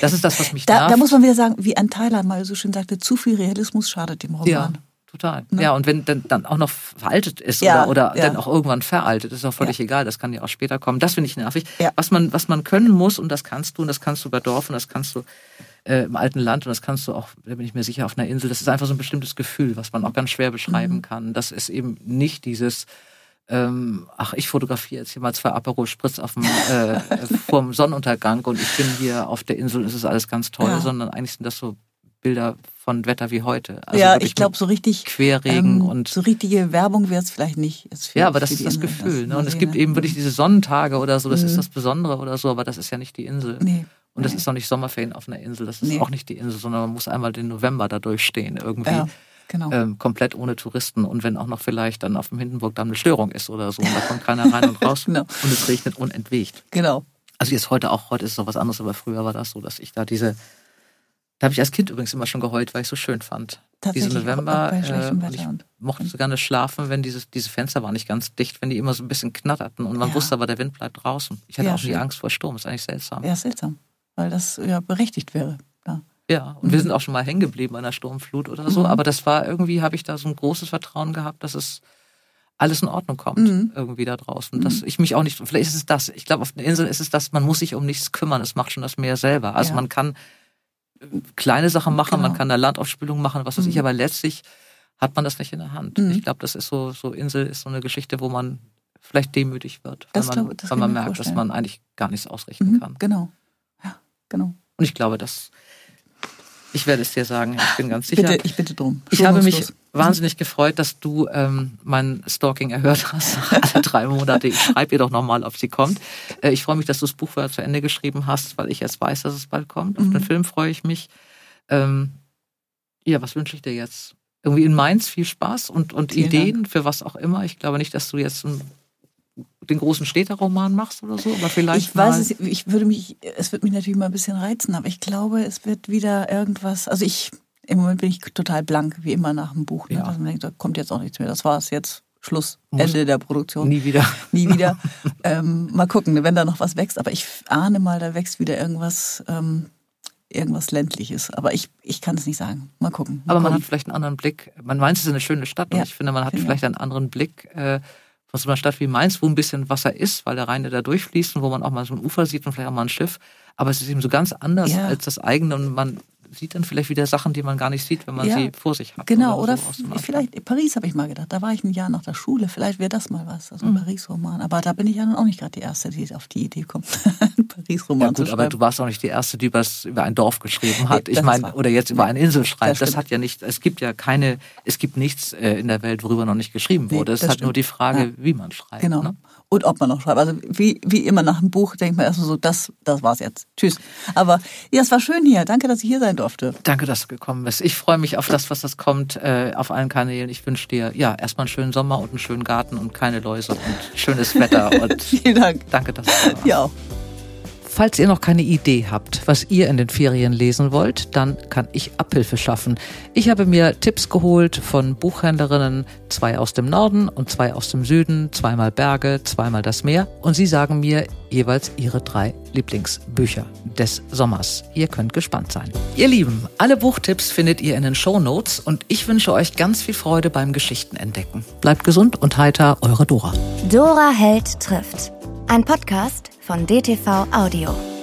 Das ist das, was mich da, nervt. Da muss man wieder sagen, wie ein Tyler mal so schön sagte, zu viel Realismus schadet dem Roman. Ja. Total. Ne? Ja, und wenn dann, dann auch noch veraltet ist ja, oder, oder ja. dann auch irgendwann veraltet, ist auch völlig ja. egal, das kann ja auch später kommen. Das finde ich nervig. Was, man, was man können muss, und das kannst du, und das kannst du bei Dorf, und das kannst du äh, im alten Land, und das kannst du auch, da bin ich mir sicher, auf einer Insel, das ist einfach so ein bestimmtes Gefühl, was man auch ganz schwer beschreiben mhm. kann. Das ist eben nicht dieses, ähm, ach, ich fotografiere jetzt hier mal zwei Aperol Spritz auf dem, äh, [laughs] vorm Sonnenuntergang und ich bin hier auf der Insel, es ist alles ganz toll, sondern eigentlich sind das so Bilder von Wetter wie heute. Also ja, ich glaube so richtig Querregen ähm, und so richtige Werbung wäre es vielleicht nicht. Ja, aber das ist das Gefühl. Das ne? Und es gibt eben wirklich diese Sonnentage oder so. Das mhm. ist das Besondere oder so. Aber das ist ja nicht die Insel. Nee. Und das nee. ist auch nicht Sommerferien auf einer Insel. Das ist nee. auch nicht die Insel, sondern man muss einmal den November da durchstehen irgendwie. Ja. Genau. Ähm, komplett ohne Touristen und wenn auch noch vielleicht dann auf dem Hindenburgdamm eine Störung ist oder so und da kommt keiner rein und [laughs] raus genau. und es regnet unentwegt. Genau. Also jetzt heute auch, heute ist es noch was anderes, aber früher war das so, dass ich da diese da habe ich als Kind übrigens immer schon geheult, weil ich es so schön fand. Diese November. Äh, und ich mochte so gerne schlafen, wenn dieses, diese Fenster waren nicht ganz dicht, wenn die immer so ein bisschen knatterten und man ja. wusste aber, der Wind bleibt draußen. Ich hatte ja, auch nie Angst vor Sturm, ist eigentlich seltsam. Ja, seltsam, weil das ja berechtigt wäre. Ja, ja und mhm. wir sind auch schon mal hängen geblieben bei einer Sturmflut oder so, mhm. aber das war irgendwie, habe ich da so ein großes Vertrauen gehabt, dass es alles in Ordnung kommt, mhm. irgendwie da draußen. Dass mhm. ich mich auch nicht, vielleicht ist es das, ich glaube, auf der Insel ist es das, man muss sich um nichts kümmern, es macht schon das Meer selber. Also man kann kleine Sachen machen, genau. man kann da Landaufspülung machen, was weiß mhm. ich, aber letztlich hat man das nicht in der Hand. Mhm. Ich glaube, das ist so, so Insel ist so eine Geschichte, wo man vielleicht demütig wird, weil man, glaub, weil man merkt, vorstellen. dass man eigentlich gar nichts ausrichten mhm. kann. Genau. Genau. Und ich glaube, dass ich werde es dir sagen, ich bin ganz sicher. Bitte, ich bitte drum. Ich habe mich wahnsinnig gefreut, dass du ähm, mein Stalking erhört hast. [laughs] Alle drei Monate. Ich schreibe ihr doch nochmal, ob sie kommt. Äh, ich freue mich, dass du das Buch vorher zu Ende geschrieben hast, weil ich jetzt weiß, dass es bald kommt. Auf mhm. den Film freue ich mich. Ähm, ja, was wünsche ich dir jetzt? Irgendwie in Mainz viel Spaß und, und Ideen Dank. für was auch immer. Ich glaube nicht, dass du jetzt ein den großen Städterroman machst oder so, aber vielleicht. Ich weiß es, ich würde mich, es wird mich natürlich mal ein bisschen reizen, aber ich glaube, es wird wieder irgendwas, also ich, im Moment bin ich total blank, wie immer nach dem Buch. Ne? Ja. Also denkt, da kommt jetzt auch nichts mehr. Das war es jetzt. Schluss, Muss Ende der Produktion. Nie wieder. [laughs] Nie wieder. [laughs] ähm, mal gucken, wenn da noch was wächst. Aber ich ahne mal, da wächst wieder irgendwas, ähm, irgendwas ländliches. Aber ich, ich kann es nicht sagen. Mal gucken. Mal aber man gucken. hat vielleicht einen anderen Blick. Man meint, es ist eine schöne Stadt ja. und ich finde, man hat vielleicht einen anderen Blick. Äh, von so einer Stadt wie Mainz, wo ein bisschen Wasser ist, weil der Rhein da durchfließt und wo man auch mal so ein Ufer sieht und vielleicht auch mal ein Schiff. Aber es ist eben so ganz anders ja. als das eigene und man sieht dann vielleicht wieder Sachen, die man gar nicht sieht, wenn man ja, sie vor sich hat. Genau, oder, oder vielleicht Paris habe ich mal gedacht. Da war ich ein Jahr nach der Schule. Vielleicht wäre das mal was, also ein mhm. Paris-Roman. Aber da bin ich ja nun auch nicht gerade die Erste, die auf die Idee kommt, [laughs] Paris-Roman ja, gut, aber du warst auch nicht die Erste, die über ein Dorf geschrieben hat. Ich meine, oder jetzt über eine Insel schreibt. Das, das, hat ja nicht, es gibt ja keine, es gibt nichts äh, in der Welt, worüber noch nicht geschrieben wurde. Nee, es ist halt nur die Frage, ja. wie man schreibt. Genau. Ne? Und ob man noch schreibt. Also wie, wie immer nach dem Buch denkt man erstmal so, das, das war's jetzt. Tschüss. Aber ja, es war schön hier. Danke, dass ich hier sein durfte. Danke, dass du gekommen bist. Ich freue mich auf das, was das kommt, äh, auf allen Kanälen. Ich wünsche dir ja erstmal einen schönen Sommer und einen schönen Garten und keine Läuse und schönes Wetter. [laughs] Und Vielen Dank. Danke, dass du da warst. Ja auch. Falls ihr noch keine Idee habt, was ihr in den Ferien lesen wollt, dann kann ich Abhilfe schaffen. Ich habe mir Tipps geholt von Buchhändlerinnen, zwei aus dem Norden und zwei aus dem Süden, zweimal Berge, zweimal das Meer und sie sagen mir jeweils ihre drei Lieblingsbücher des Sommers. Ihr könnt gespannt sein. Ihr Lieben, alle Buchtipps findet ihr in den Show Notes und ich wünsche euch ganz viel Freude beim Geschichtenentdecken. Bleibt gesund und heiter, eure Dora. Dora Held trifft. Ein Podcast von DTV Audio.